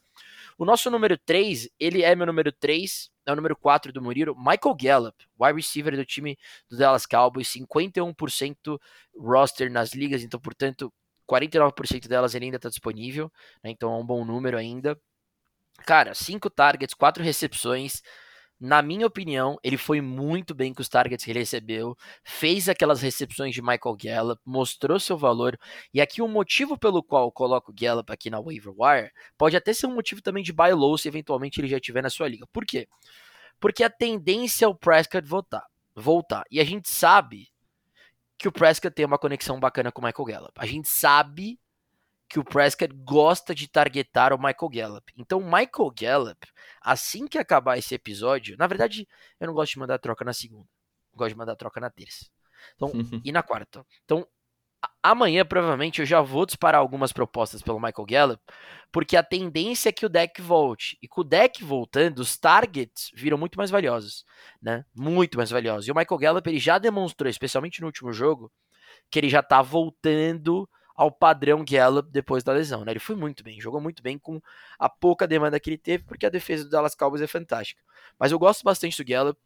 O nosso número 3, ele é meu número 3, é o número 4 do Murilo. Michael Gallup, wide receiver do time do Dallas Cowboys, 51% roster nas ligas, então, portanto, 49% delas ele ainda está disponível, né? então é um bom número ainda. Cara, 5 targets, 4 recepções, na minha opinião, ele foi muito bem com os targets que ele recebeu, fez aquelas recepções de Michael Gallup, mostrou seu valor. E aqui o motivo pelo qual eu coloco o Gallup aqui na waiver wire pode até ser um motivo também de buy low se eventualmente ele já estiver na sua liga. Por quê? Porque a tendência é o Prescott voltar, voltar. E a gente sabe que o Prescott tem uma conexão bacana com o Michael Gallup. A gente sabe que o Prescott gosta de targetar o Michael Gallup. Então, o Michael Gallup, assim que acabar esse episódio, na verdade, eu não gosto de mandar troca na segunda, gosto de mandar troca na terça. Então, e na quarta. Então, amanhã provavelmente eu já vou disparar algumas propostas pelo Michael Gallup, porque a tendência é que o deck volte. E com o deck voltando, os targets viram muito mais valiosos, né? Muito mais valiosos. E o Michael Gallup ele já demonstrou, especialmente no último jogo, que ele já tá voltando ao padrão Gallup depois da lesão. Né? Ele foi muito bem, jogou muito bem com a pouca demanda que ele teve, porque a defesa do Dallas Cowboys é fantástica. Mas eu gosto bastante do Gallup.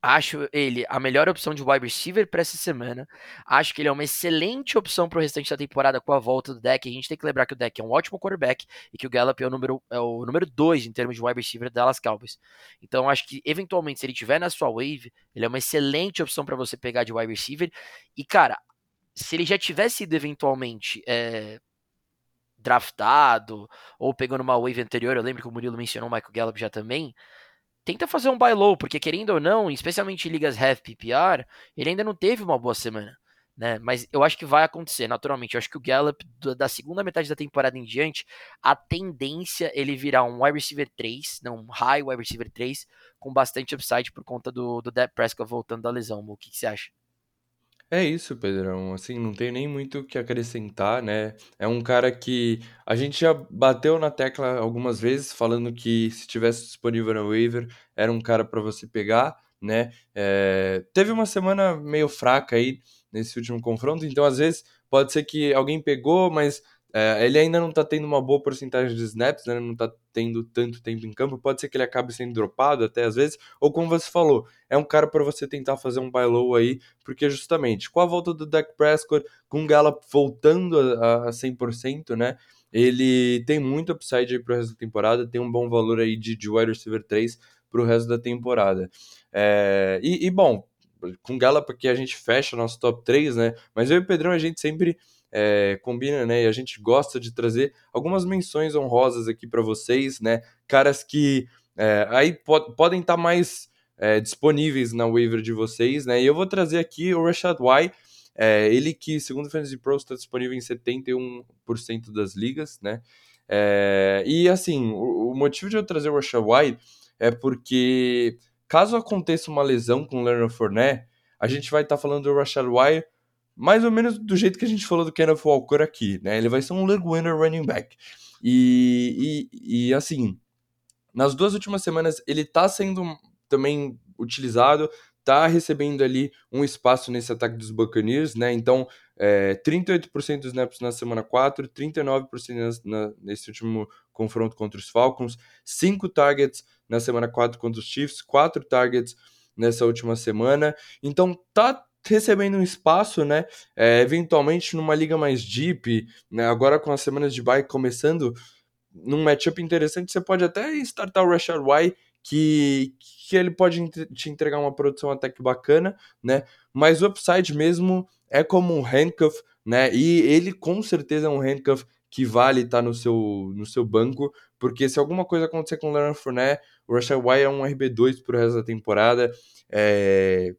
Acho ele a melhor opção de wide receiver para essa semana. Acho que ele é uma excelente opção para o restante da temporada com a volta do deck. A gente tem que lembrar que o deck é um ótimo quarterback e que o Gallup é o número é o número 2 em termos de wide receiver do Dallas Cowboys. Então acho que eventualmente se ele tiver na sua wave, ele é uma excelente opção para você pegar de wide receiver. E cara, se ele já tivesse sido eventualmente é, draftado ou pegando uma wave anterior, eu lembro que o Murilo mencionou o Michael Gallup já também, tenta fazer um buy low, porque querendo ou não, especialmente em ligas half PPR, ele ainda não teve uma boa semana. Né? Mas eu acho que vai acontecer, naturalmente. Eu acho que o Gallup, da segunda metade da temporada em diante, a tendência ele virar um wide receiver 3, não, um high wide receiver 3, com bastante upside por conta do, do Dak Prescott voltando da lesão. O que, que você acha? É isso, Pedrão. Assim, não tem nem muito o que acrescentar, né? É um cara que a gente já bateu na tecla algumas vezes, falando que se tivesse disponível na waiver, era um cara para você pegar, né? É... Teve uma semana meio fraca aí nesse último confronto, então às vezes pode ser que alguém pegou, mas é, ele ainda não tá tendo uma boa porcentagem de snaps, né? Não tá tendo tanto tempo em campo. Pode ser que ele acabe sendo dropado até às vezes. Ou como você falou, é um cara para você tentar fazer um buy low aí, porque justamente com a volta do Dak Prescott, com o Gallup voltando a, a 100%, né? Ele tem muito upside aí pro resto da temporada, tem um bom valor aí de, de wide receiver 3 pro resto da temporada. É, e, e, bom, com o Gallup aqui a gente fecha nosso top 3, né? Mas eu e o Pedrão a gente sempre é, combina, né? E a gente gosta de trazer algumas menções honrosas aqui para vocês, né? Caras que é, aí pod podem estar tá mais é, disponíveis na waiver de vocês, né? E eu vou trazer aqui o Rashad White, é, ele que, segundo o Fantasy Pro, está disponível em 71% das ligas, né? É, e assim, o, o, motivo de eu trazer o Rashad White é porque caso aconteça uma lesão com o Leonard Fournette, a gente vai estar tá falando do Rashad White mais ou menos do jeito que a gente falou do Kenneth Walker aqui, né? Ele vai ser um league winner running back. E, e, e, assim, nas duas últimas semanas ele tá sendo também utilizado, tá recebendo ali um espaço nesse ataque dos Buccaneers, né? Então, é, 38% dos snaps na semana 4, 39% na, nesse último confronto contra os Falcons, 5 targets na semana 4 contra os Chiefs, 4 targets nessa última semana. Então, tá recebendo um espaço, né? É, eventualmente numa liga mais deep, né? Agora com as semanas de bye começando, num matchup interessante, você pode até startar o Rashad White, que, que ele pode te entregar uma produção até que bacana, né? Mas o upside mesmo é como um handcuff, né? E ele com certeza é um handcuff que vale estar tá no seu, no seu banco, porque se alguma coisa acontecer com o Leonard Fournette, o Rashad White é um RB2 pro resto da temporada, é,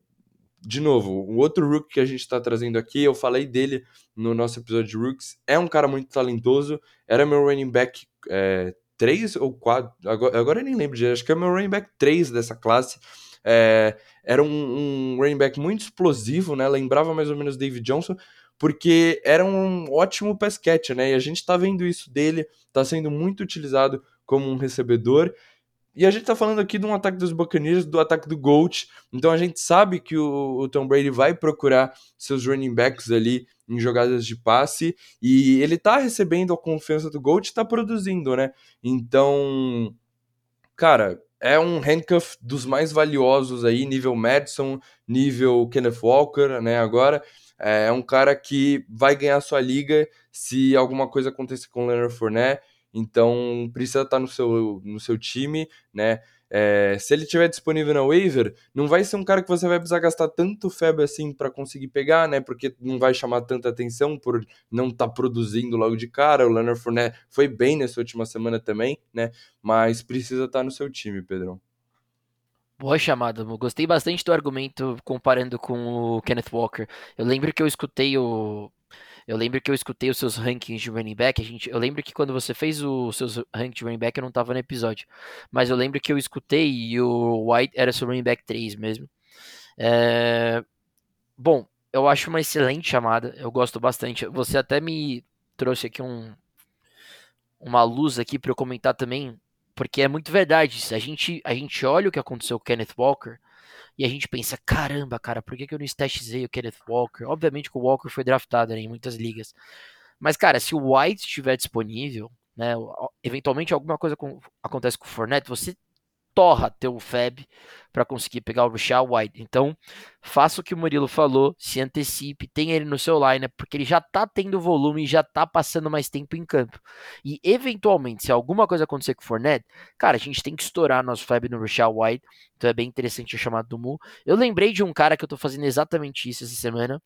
de novo, o outro Rook que a gente está trazendo aqui, eu falei dele no nosso episódio de Rooks, é um cara muito talentoso, era meu running back é, 3 ou 4, agora, agora eu nem lembro acho que é meu running back 3 dessa classe. É, era um, um running back muito explosivo, né? Lembrava mais ou menos David Johnson, porque era um ótimo pass catcher, né? E a gente tá vendo isso dele, tá sendo muito utilizado como um recebedor. E a gente tá falando aqui de um ataque dos Buccaneers, do ataque do Gold. Então a gente sabe que o, o, Tom Brady vai procurar seus running backs ali em jogadas de passe. E ele tá recebendo a confiança do Gold tá produzindo, né? Então, cara, é um handcuff dos mais valiosos aí, nível Madison, nível Kenneth Walker, né? Agora. É um cara que vai ganhar sua liga se alguma coisa acontecer com o Leonard Fournette então precisa estar no seu, no seu time, né? É, se ele estiver disponível na waiver, não vai ser um cara que você vai precisar gastar tanto febre assim para conseguir pegar, né? Porque não vai chamar tanta atenção por não estar tá produzindo logo de cara. O Leonard Fournette foi bem nessa última semana também, né? Mas precisa estar tá no seu time, Pedrão. Boa chamada, gostei bastante do argumento comparando com o Kenneth Walker. Eu lembro que eu escutei o eu lembro que eu escutei os seus rankings de running back. A gente, eu lembro que quando você fez os seus rankings de running back, eu não estava no episódio. Mas eu lembro que eu escutei e o White era seu running back 3 mesmo. É... Bom, eu acho uma excelente chamada. Eu gosto bastante. Você até me trouxe aqui um, uma luz aqui para eu comentar também, porque é muito verdade. A gente, a gente olha o que aconteceu com o Kenneth Walker e a gente pensa, caramba, cara, por que, que eu não statizei o Kenneth Walker? Obviamente que o Walker foi draftado né, em muitas ligas. Mas, cara, se o White estiver disponível, né, eventualmente alguma coisa com, acontece com o Fournette, você torra teu Fab para conseguir pegar o Rashad White. Então, faça o que o Murilo falou, se antecipe, tenha ele no seu line, porque ele já tá tendo volume já tá passando mais tempo em campo. E eventualmente, se alguma coisa acontecer com o Fournette, cara, a gente tem que estourar nosso Fab no Rashad White. Então é bem interessante a chamada do Mu. Eu lembrei de um cara que eu tô fazendo exatamente isso essa semana.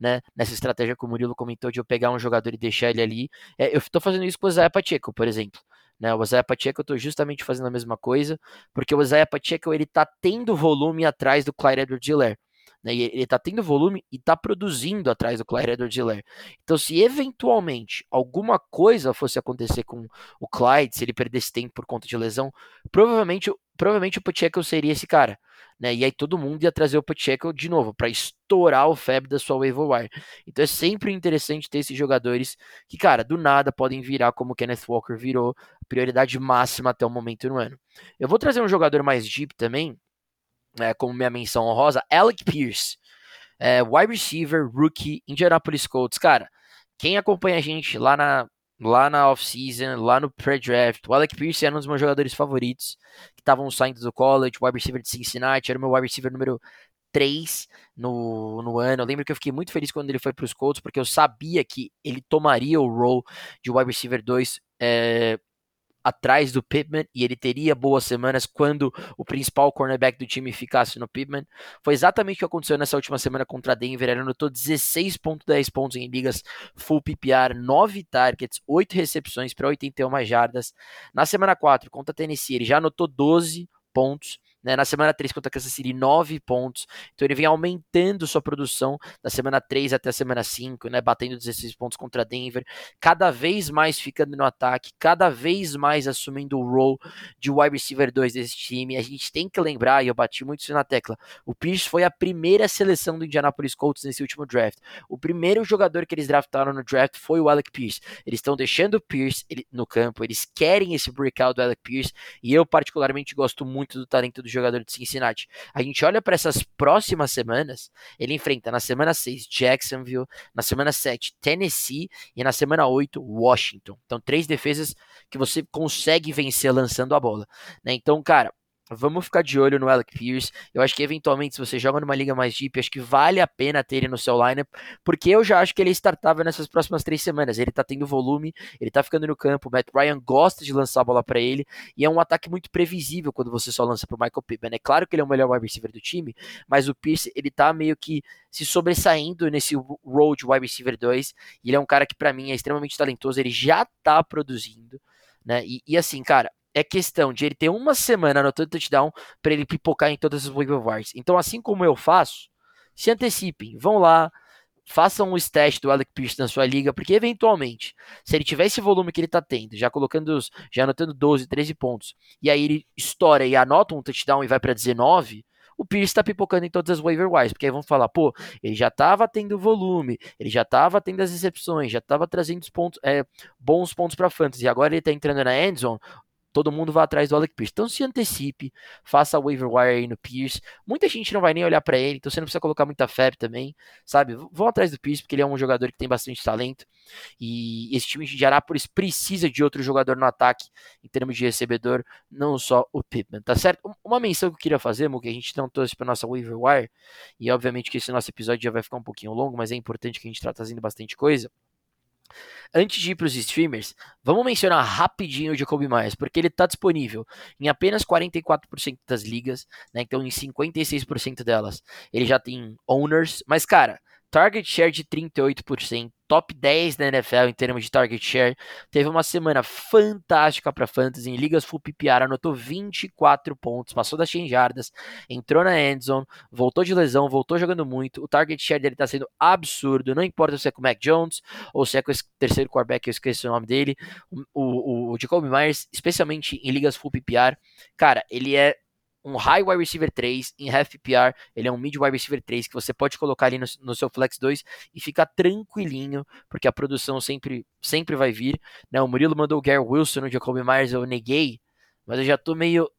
Né, nessa estratégia que o Murilo comentou de eu pegar um jogador e deixar ele ali. É, eu estou fazendo isso com o Zé Pacheco, por exemplo. Né? O Isaiah Pacheco eu estou justamente fazendo a mesma coisa, porque o Isaiah Pacheco ele está tendo volume atrás do Clyde Edwards-Helaire. Né? ele está tendo volume e está produzindo atrás do Clyde Edwards-Helaire. Então, se eventualmente alguma coisa fosse acontecer com o Clyde, se ele perdesse tempo por conta de lesão, provavelmente, provavelmente o Pacheco seria esse cara né? E aí todo mundo ia trazer o Pacheco de novo para estourar o FAB da sua waiver wire. Então é sempre interessante ter esses jogadores que, cara, do nada podem virar como o Kenneth Walker virou, prioridade máxima até o momento no ano. Eu vou trazer um jogador mais deep também, é, como minha menção honrosa, Alec Pierce. É, wide receiver, rookie, Indianapolis Colts. Cara, quem acompanha a gente lá na, lá na off-season, lá no pre-draft. O Alec Pierce era um dos meus jogadores favoritos que estavam saindo do college, wide receiver de Cincinnati, era o meu wide receiver número 3 no, no ano. Eu lembro que eu fiquei muito feliz quando ele foi para os Colts, porque eu sabia que ele tomaria o role de wide receiver 2 é, atrás do Pittman e ele teria boas semanas quando o principal cornerback do time ficasse no Pittman. Foi exatamente o que aconteceu nessa última semana contra Denver. Ele anotou 16.10 pontos em ligas full PPR, 9 targets, 8 recepções para 81 jardas. Na semana 4 contra Tennessee, ele já anotou 12 pontos. Né? Na semana 3 contra Kansas City, 9 pontos. Então ele vem aumentando sua produção da semana 3 até a semana 5, né? batendo 16 pontos contra Denver. Cada vez mais ficando no ataque, cada vez mais assumindo o role de wide receiver 2 desse time. A gente tem que lembrar, e eu bati muito isso na tecla, o Pierce foi a primeira seleção do Indianapolis Colts nesse último draft. O primeiro jogador que eles draftaram no draft foi o Alec Pierce. Eles estão deixando o Pierce no campo, eles querem esse breakout do Alec Pierce, e eu particularmente gosto muito do talento do do jogador de Cincinnati. A gente olha para essas próximas semanas, ele enfrenta na semana 6 Jacksonville, na semana 7 Tennessee e na semana 8 Washington. Então, três defesas que você consegue vencer lançando a bola. Né? Então, cara, Vamos ficar de olho no Alec Pierce. Eu acho que eventualmente, se você joga numa liga mais deep, acho que vale a pena ter ele no seu lineup, porque eu já acho que ele é startável nessas próximas três semanas. Ele tá tendo volume, ele tá ficando no campo. O Matt Ryan gosta de lançar a bola para ele, e é um ataque muito previsível quando você só lança pro Michael Pittman. É claro que ele é o melhor wide receiver do time, mas o Pierce, ele tá meio que se sobressaindo nesse role de wide receiver 2, e ele é um cara que para mim é extremamente talentoso, ele já tá produzindo. Né? E, e assim, cara, é questão de ele ter uma semana no touchdown para ele pipocar em todas as waiver wires. Então, assim como eu faço, se antecipem, vão lá, façam um stash do Alec Pierce na sua liga, porque eventualmente, se ele tiver esse volume que ele tá tendo, já colocando, já anotando 12, 13 pontos, e aí ele estoura e anota um touchdown e vai para 19, o Pierce tá pipocando em todas as waiver wires, porque aí vão falar, pô, ele já tava tendo volume, ele já tava tendo as recepções, já tava trazendo os pontos, é, bons pontos para fantasy, agora ele tá entrando na endzone, todo mundo vai atrás do Alec Pierce. Então se antecipe, faça waiver wire aí no Pierce. Muita gente não vai nem olhar para ele, então você não precisa colocar muita fé também, sabe? Vão atrás do Pierce, porque ele é um jogador que tem bastante talento. E esse time de Arápolis precisa de outro jogador no ataque, em termos de recebedor, não só o Pittman, tá certo? Uma menção que eu queria fazer, Mo, que a gente não trouxe para nossa waiver wire, e obviamente que esse nosso episódio já vai ficar um pouquinho longo, mas é importante que a gente tá trazendo bastante coisa. Antes de ir para os streamers, vamos mencionar rapidinho o Jacoby Myers, porque ele está disponível em apenas 44% das ligas, né? Então em 56% delas ele já tem owners, mas cara, target share de 38%, top 10 da NFL em termos de target share. Teve uma semana fantástica para fantasy, em ligas full PPR, anotou 24 pontos, passou das 100 jardas, entrou na endzone, voltou de lesão, voltou jogando muito. O target share dele tá sendo absurdo, não importa se é com o Mac Jones ou se é com esse terceiro quarterback, eu esqueci o nome dele, o, o, o Jacoby Myers, especialmente em ligas full PPR, cara, ele é um high wide receiver 3 em half PPR, ele é um mid wide receiver 3 que você pode colocar ali no, no, seu flex 2 e ficar tranquilinho, porque a produção sempre, sempre vai vir, né? O Murilo mandou o Gary Wilson no Jacoby Myers, eu neguei, mas eu já tô meio,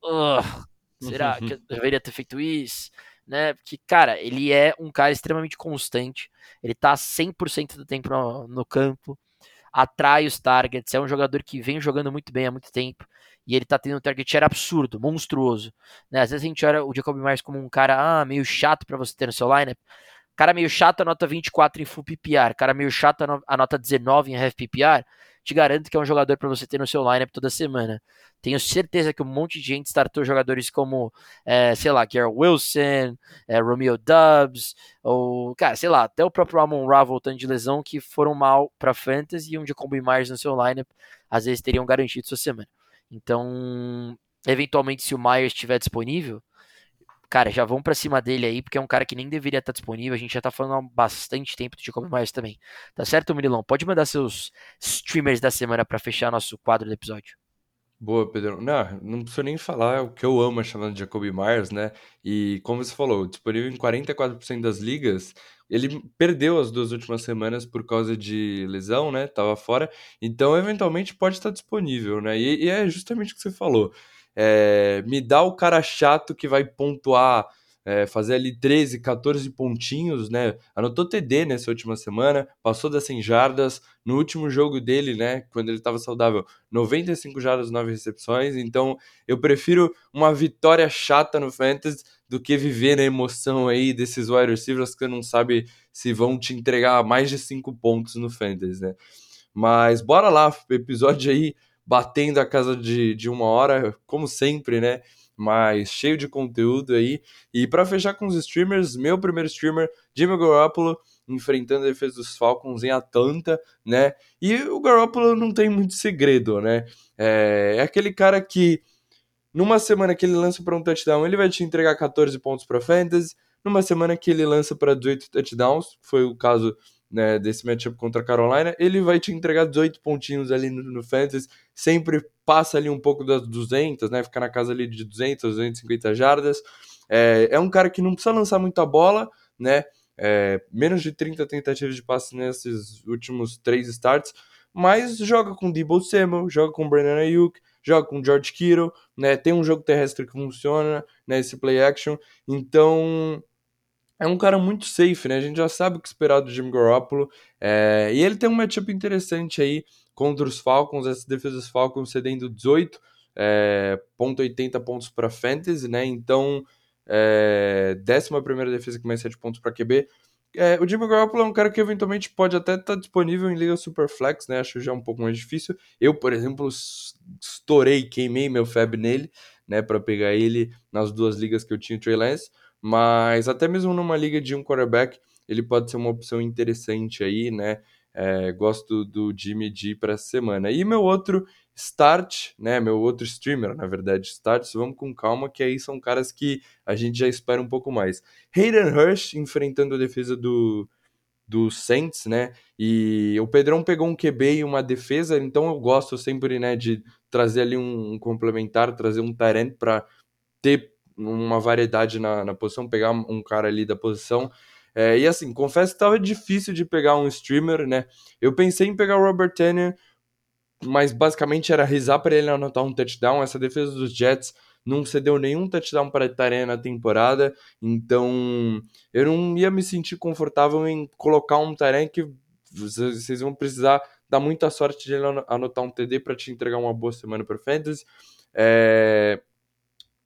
será que eu deveria ter feito isso? Né? Porque, cara, ele é um cara extremamente constante, ele tá 100% do tempo no, no campo, atrai os targets, é um jogador que vem jogando muito bem há muito tempo e ele tá tendo um target share absurdo, monstruoso. Né? Às vezes a gente olha o Jacob Myers como um cara ah, meio chato para você ter no seu lineup. Cara meio chato anota 24 em full PPR, cara meio chato anota 19 em half PPR. Te garanto que é um jogador para você ter no seu lineup toda semana. Tenho certeza que um monte de gente startou jogadores como, é, sei lá, Garrett Wilson, é, Romeo Dubs, ou, cara, sei lá, até o próprio Amon Ra voltando de lesão que foram mal para fantasy e um Jacoby Myers no seu lineup, às vezes teriam garantido sua semana. Então, eventualmente, se o Myers estiver disponível, cara, já vão para cima dele aí, porque é um cara que nem deveria estar disponível. A gente já tá falando há bastante tempo do Jacob Myers também. Tá certo, Murilão? Pode mandar seus streamers da semana para fechar nosso quadro do episódio. Boa, Pedro. Não, não preciso nem falar o que eu amo chamando de Jacoby Myers, né? E como você falou, disponível em 44% das ligas, ele perdeu as duas últimas semanas por causa de lesão, né? Tava fora. Então, eventualmente, pode estar disponível, né? E, e é justamente o que você falou. É, me dá o cara chato que vai pontuar é, fazer ali 13, 14 pontinhos, né? Anotou TD nessa última semana, passou das 100 jardas. No último jogo dele, né, quando ele estava saudável, 95 jardas, 9 recepções. Então, eu prefiro uma vitória chata no Fantasy do que viver na emoção aí desses wide receivers que não sabe se vão te entregar mais de 5 pontos no Fantasy, né? Mas bora lá, episódio aí batendo a casa de, de uma hora, como sempre, né? mas cheio de conteúdo aí. E para fechar com os streamers, meu primeiro streamer, Jimmy Garoppolo, enfrentando a defesa dos Falcons em Atlanta, né? E o Garoppolo não tem muito segredo, né? É, é aquele cara que numa semana que ele lança para um touchdown, ele vai te entregar 14 pontos para fantasy. Numa semana que ele lança para 18 touchdowns, foi o caso né, desse matchup contra a Carolina, ele vai te entregar 18 pontinhos ali no, no Fantasy, sempre passa ali um pouco das 200, né, fica na casa ali de 200, 250 jardas, é, é um cara que não precisa lançar muita bola, né, é, menos de 30 tentativas de passe nesses últimos três starts, mas joga com Debo Samuel, joga com Brandon Ayuk, joga com George Kittle, né, tem um jogo terrestre que funciona, né, esse play action, então é um cara muito safe, né? A gente já sabe o que esperar do Jimmy Garoppolo. É, e ele tem um matchup interessante aí contra os Falcons, essa defesa dos Falcons cedendo 18, é, ponto 80 pontos para Fantasy, né? Então, é, 11 defesa que mais 7 pontos para QB. É, o Jimmy Garoppolo é um cara que eventualmente pode até estar tá disponível em Liga Superflex, né? Acho já um pouco mais difícil. Eu, por exemplo, estourei, queimei meu Fab nele, né? Para pegar ele nas duas ligas que eu tinha o Trey Lance. Mas até mesmo numa liga de um quarterback, ele pode ser uma opção interessante aí, né? É, gosto do Jimmy G para essa semana. E meu outro start, né? Meu outro streamer, na verdade, starts, vamos com calma, que aí são caras que a gente já espera um pouco mais. Hayden Hurst enfrentando a defesa do, do Saints, né? E o Pedrão pegou um QB e uma defesa, então eu gosto sempre, né, de trazer ali um, um complementar, trazer um Tyrant para ter uma variedade na, na posição, pegar um cara ali da posição. É, e assim, confesso que estava difícil de pegar um streamer, né? Eu pensei em pegar o Robert Tanner, mas basicamente era rezar para ele anotar um touchdown. Essa defesa dos Jets não cedeu nenhum touchdown para Itaré na temporada, então eu não ia me sentir confortável em colocar um Tarém que vocês vão precisar dar muita sorte de ele anotar um TD para te entregar uma boa semana para Fantasy. É...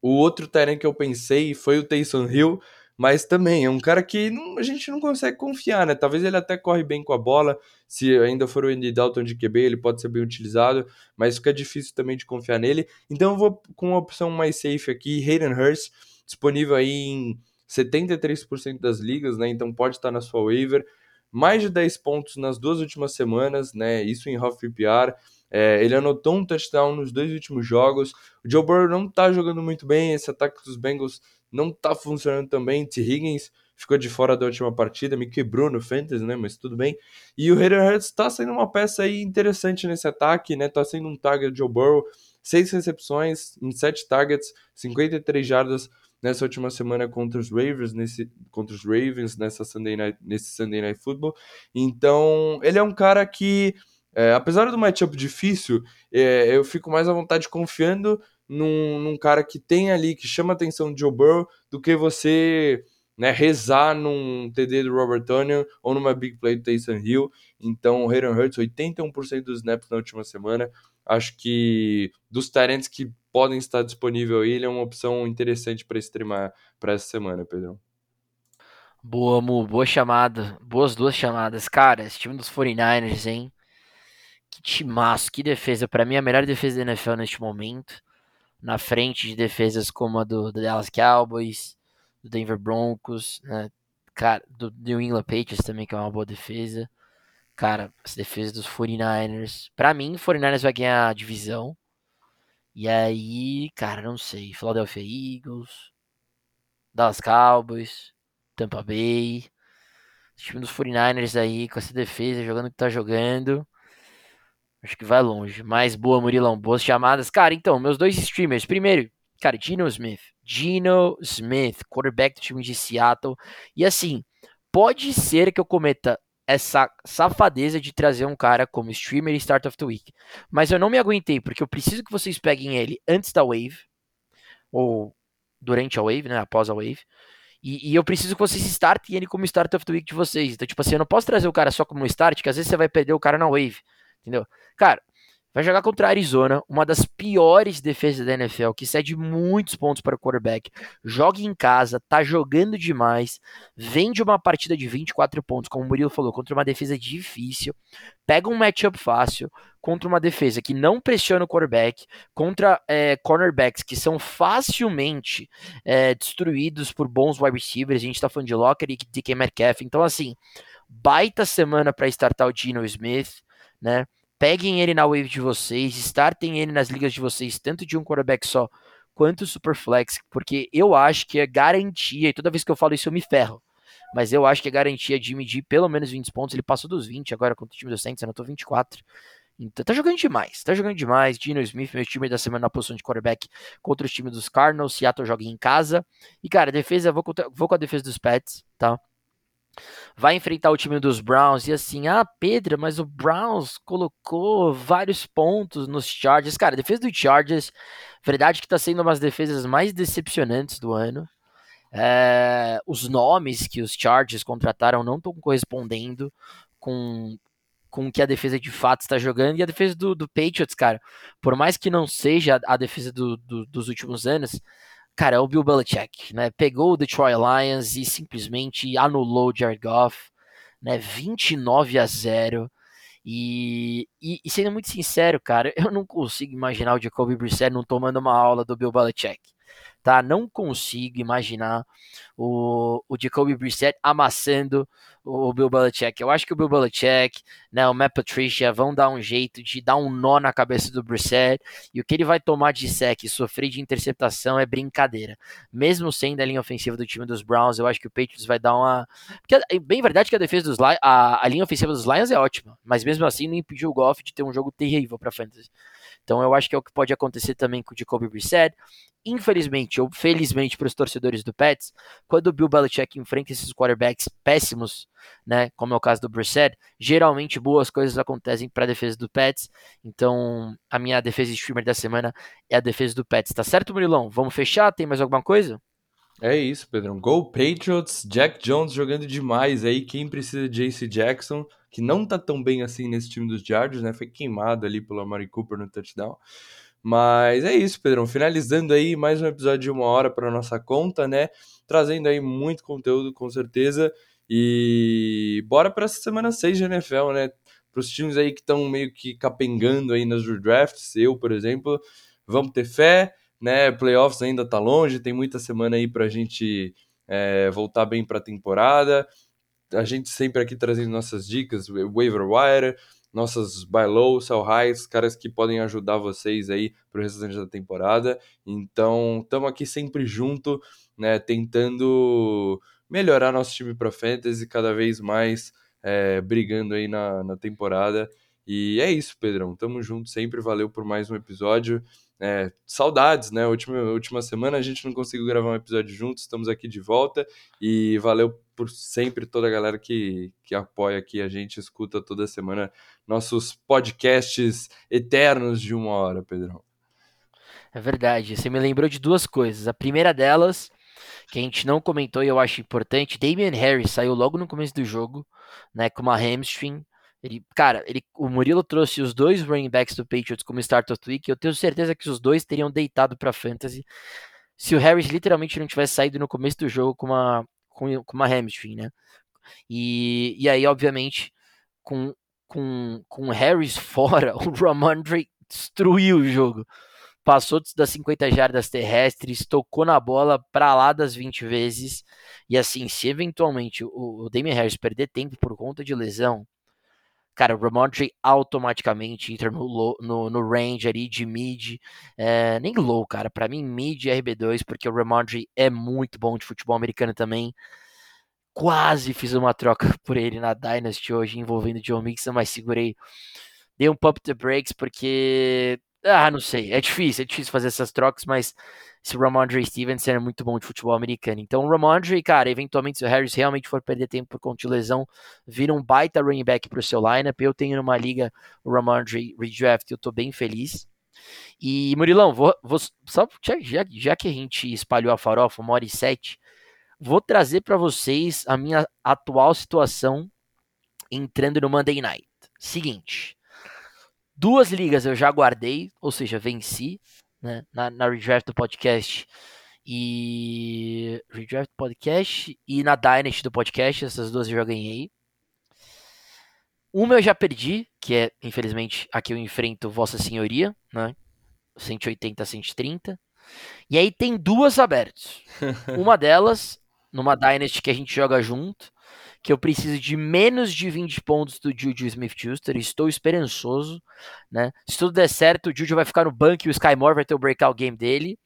O outro Tarém que eu pensei foi o Taysom Hill, mas também é um cara que não, a gente não consegue confiar, né? Talvez ele até corre bem com a bola, se ainda for o Andy Dalton de QB, ele pode ser bem utilizado, mas fica difícil também de confiar nele. Então eu vou com uma opção mais safe aqui, Hayden Hurst, disponível aí em 73% das ligas, né? Então pode estar na sua waiver. Mais de 10 pontos nas duas últimas semanas, né? Isso em half PPR. É, ele anotou um touchdown nos dois últimos jogos. O Joe Burrow não tá jogando muito bem. Esse ataque dos Bengals não tá funcionando também. T. Higgins ficou de fora da última partida, me quebrou no Fantasy, né? Mas tudo bem. E o Hayden Hurts tá sendo uma peça aí interessante nesse ataque, né? Tá sendo um target Joe Burrow. Seis recepções em sete targets, 53 jardas nessa última semana contra os Ravens, nesse, contra os Ravens nessa Sunday night, nesse Sunday Night Football. Então, ele é um cara que, é, apesar do matchup difícil, é, eu fico mais à vontade confiando num, num cara que tem ali, que chama a atenção de Joe Burrow, do que você né, rezar num TD do Robert Tonyan ou numa big play do Taysom Hill. Então, o Hayden Hurts, 81% dos snaps na última semana. Acho que dos talents que podem estar disponíveis aí, ele é uma opção interessante para streamar para essa semana, Pedrão. Boa, Mu, boa chamada. Boas duas chamadas. Cara, esse time dos 49ers, hein? Que timaço, que defesa. Para mim, a melhor defesa da NFL neste momento na frente de defesas como a do, do Dallas Cowboys, do Denver Broncos, né? Cara, do New England Patriots também, que é uma boa defesa. Cara, as defesas dos 49ers. Pra mim, 49ers vai ganhar a divisão. E aí, cara, não sei. Philadelphia Eagles, Dallas Cowboys, Tampa Bay. O time dos 49ers aí, com essa defesa, jogando o que tá jogando. Acho que vai longe. Mais boa, Murilão. Boas chamadas. Cara, então, meus dois streamers. Primeiro, cara, Gino Smith. Gino Smith, quarterback do time de Seattle. E assim, pode ser que eu cometa essa safadeza de trazer um cara como streamer e start of the week. Mas eu não me aguentei, porque eu preciso que vocês peguem ele antes da wave. Ou durante a wave, né? Após a wave. E, e, eu preciso que vocês startem ele como start of the week de vocês. Então, tipo assim, eu não posso trazer o cara só como start, que às vezes você vai perder o cara na wave. Entendeu? Cara, vai jogar contra a Arizona, uma das piores defesas da NFL, que cede muitos pontos para o quarterback. Joga em casa, tá jogando demais, vem de uma partida de 24 pontos, como o Murilo falou, contra uma defesa difícil. Pega um matchup fácil contra uma defesa que não pressiona o quarterback, contra é, cornerbacks que são facilmente é, destruídos por bons wide receivers. A gente tá falando de Locker e DK Metcalf. Então, assim, baita semana para startar o Gino Smith né? Peguem ele na wave de vocês, startem ele nas ligas de vocês, tanto de um quarterback só quanto Superflex, porque eu acho que é garantia, e toda vez que eu falo isso eu me ferro, mas eu acho que é garantia de medir pelo menos 20 pontos, ele passou dos 20 agora contra o time do Saints, anotou 24. Então tá jogando demais, tá jogando demais. Dino Smith, meu time da semana na posição de quarterback contra o time dos Cardinals. Seattle joga em casa. E cara, defesa, vou, vou com a defesa dos Pets, tá? Vai enfrentar o time dos Browns e assim, ah, Pedro, mas o Browns colocou vários pontos nos Chargers. Cara, a defesa do Chargers, verdade que tá sendo uma das defesas mais decepcionantes do ano. É, os nomes que os Chargers contrataram não estão correspondendo com com o que a defesa de fato está jogando. E a defesa do, do Patriots, cara, por mais que não seja a, a defesa do, do, dos últimos anos, cara, é o Bill Belichick, né? Pegou o Detroit Lions e simplesmente anulou o Jared Goff, né? 29 a 0. E, e, e, sendo muito sincero, cara, (laughs) eu não consigo imaginar o Jacoby Brissett não tomando uma aula do Bill Belichick. Tá? Não consigo imaginar o, o Jacoby Brissett amassando o Bill Belichick. Eu acho que o Bill Belichick, né, o Matt Patricia vão dar um jeito de dar um nó na cabeça do Brissett e o que ele vai tomar de sec e sofrer de interceptação é brincadeira. Mesmo sendo a linha ofensiva do time dos Browns, eu acho que o Patriots vai dar uma... Porque é bem verdade que a defesa dos Lions, a, a linha ofensiva dos Lions é ótima, mas mesmo assim não impediu o Goff de ter um jogo terrível para fantasy. Então eu acho que é o que pode acontecer também com o Jacoby Brissett. Infelizmente ou felizmente para os torcedores do Pets, quando o Bill Belichick enfrenta esses quarterbacks péssimos, né, como é o caso do Brissett, geralmente boas coisas acontecem para a defesa do Pets. Então a minha defesa streamer da semana é a defesa do Pets. Tá certo, Murilão? Vamos fechar? Tem mais alguma coisa? É isso, Pedrão. Go Patriots, Jack Jones jogando demais aí. Quem precisa de JC Jackson, que não tá tão bem assim nesse time dos Chargers, né? Foi queimado ali pelo Amari Cooper no touchdown. Mas é isso, Pedrão. Finalizando aí mais um episódio de uma hora para nossa conta, né? Trazendo aí muito conteúdo, com certeza. E bora para essa semana 6 de NFL, né? Para os times aí que estão meio que capengando aí nas drafts, eu, por exemplo, vamos ter fé né? Playoffs ainda tá longe, tem muita semana aí pra gente é, voltar bem pra temporada. A gente sempre aqui trazendo nossas dicas, waiver wire, nossas buy low, sell highs, caras que podem ajudar vocês aí pro restante da temporada. Então, estamos aqui sempre junto, né, tentando melhorar nosso time para fantasy cada vez mais, é, brigando aí na, na temporada. E é isso, Pedrão. Tamo junto sempre. Valeu por mais um episódio. É, saudades, né? Última, última semana a gente não conseguiu gravar um episódio juntos, estamos aqui de volta e valeu por sempre toda a galera que, que apoia aqui a gente, escuta toda semana nossos podcasts eternos de uma hora, Pedrão. É verdade, você me lembrou de duas coisas. A primeira delas, que a gente não comentou e eu acho importante, Damian Harris saiu logo no começo do jogo, né, com uma hamstring, ele, cara, ele, o Murilo trouxe os dois running backs do Patriots como start of week. Eu tenho certeza que os dois teriam deitado para fantasy se o Harris literalmente não tivesse saído no começo do jogo com uma com, com uma hamstring, né? E, e aí, obviamente, com com com o Harris (laughs) fora, o Ramondre destruiu o jogo. Passou das 50 jardas terrestres, tocou na bola para lá das 20 vezes. E assim, se eventualmente o, o Damian Harris perder tempo por conta de lesão, cara, o Ramondre automaticamente entra no, low, no, no, range ali de mid, é, nem low, cara, para mim mid é RB2, porque o Ramondre é muito bom de futebol americano também. Quase fiz uma troca (laughs) por ele na Dynasty hoje, envolvendo o John Mixon, mas segurei. Dei um pump the brakes, porque. Ah, não sei. É difícil, é difícil fazer essas trocas, mas esse Ramondre Stevenson é muito bom de futebol americano. Então, o Ramondre, cara, eventualmente, se o Harris realmente for perder tempo por conta de lesão, vira um baita running back pro seu lineup. Eu tenho numa liga o Ramondre Redraft, eu tô bem feliz. E, Murilão, vou, vou só já, já que a gente espalhou a farofa, uma hora e sete, vou trazer para vocês a minha atual situação entrando no Monday Night. Seguinte, duas ligas eu já guardei, ou seja, venci né, na, na redraft do podcast e redraft do podcast e na Dynasty do podcast, essas duas eu já ganhei. Uma eu já perdi, que é, infelizmente, a que eu enfrento Vossa Senhoria, né? 180 a 130. E aí tem duas abertas. (laughs) Uma delas, numa Dynasty que a gente joga junto, que eu preciso de menos de 20 pontos do Juju Smith-Schuster. Estou esperançoso, né? Se tudo der certo, o Juju vai ficar no banco e o Sky Moore vai ter o breakout game dele.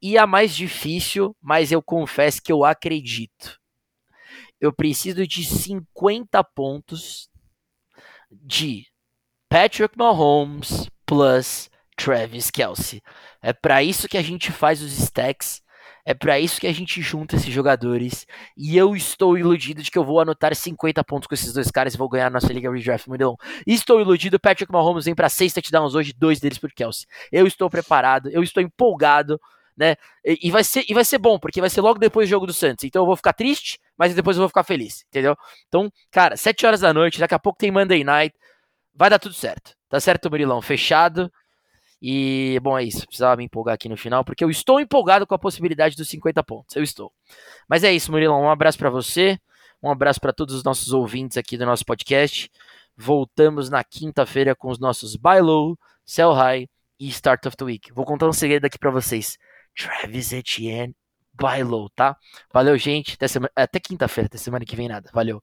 E a mais difícil, mas eu confesso que eu acredito. Eu preciso de 50 pontos de Patrick Mahomes plus Travis Kelsey. É para isso que a gente faz os stacks é para isso que a gente junta esses jogadores. E eu estou iludido de que eu vou anotar 50 pontos com esses dois caras e vou ganhar a nossa Liga Redraft Mundial. Estou iludido. Patrick Mahomes vem para 6 touchdowns hoje, dois deles por Kelsey. Eu estou preparado, eu estou empolgado. Né? E, vai ser, e vai ser bom, porque vai ser logo depois do jogo do Santos. Então eu vou ficar triste, mas depois eu vou ficar feliz, entendeu? Então, cara, 7 horas da noite, daqui a pouco tem Monday Night. Vai dar tudo certo. Tá certo, Murilão? Fechado. E, bom, é isso. Precisava me empolgar aqui no final, porque eu estou empolgado com a possibilidade dos 50 pontos. Eu estou. Mas é isso, Murilão. Um abraço para você. Um abraço para todos os nossos ouvintes aqui do nosso podcast. Voltamos na quinta-feira com os nossos Buy Low, Sell High e Start of the Week. Vou contar um segredo aqui para vocês. Travis Etienne, by low, tá? Valeu, gente. Até, sema... até quinta-feira, até semana que vem nada. Valeu.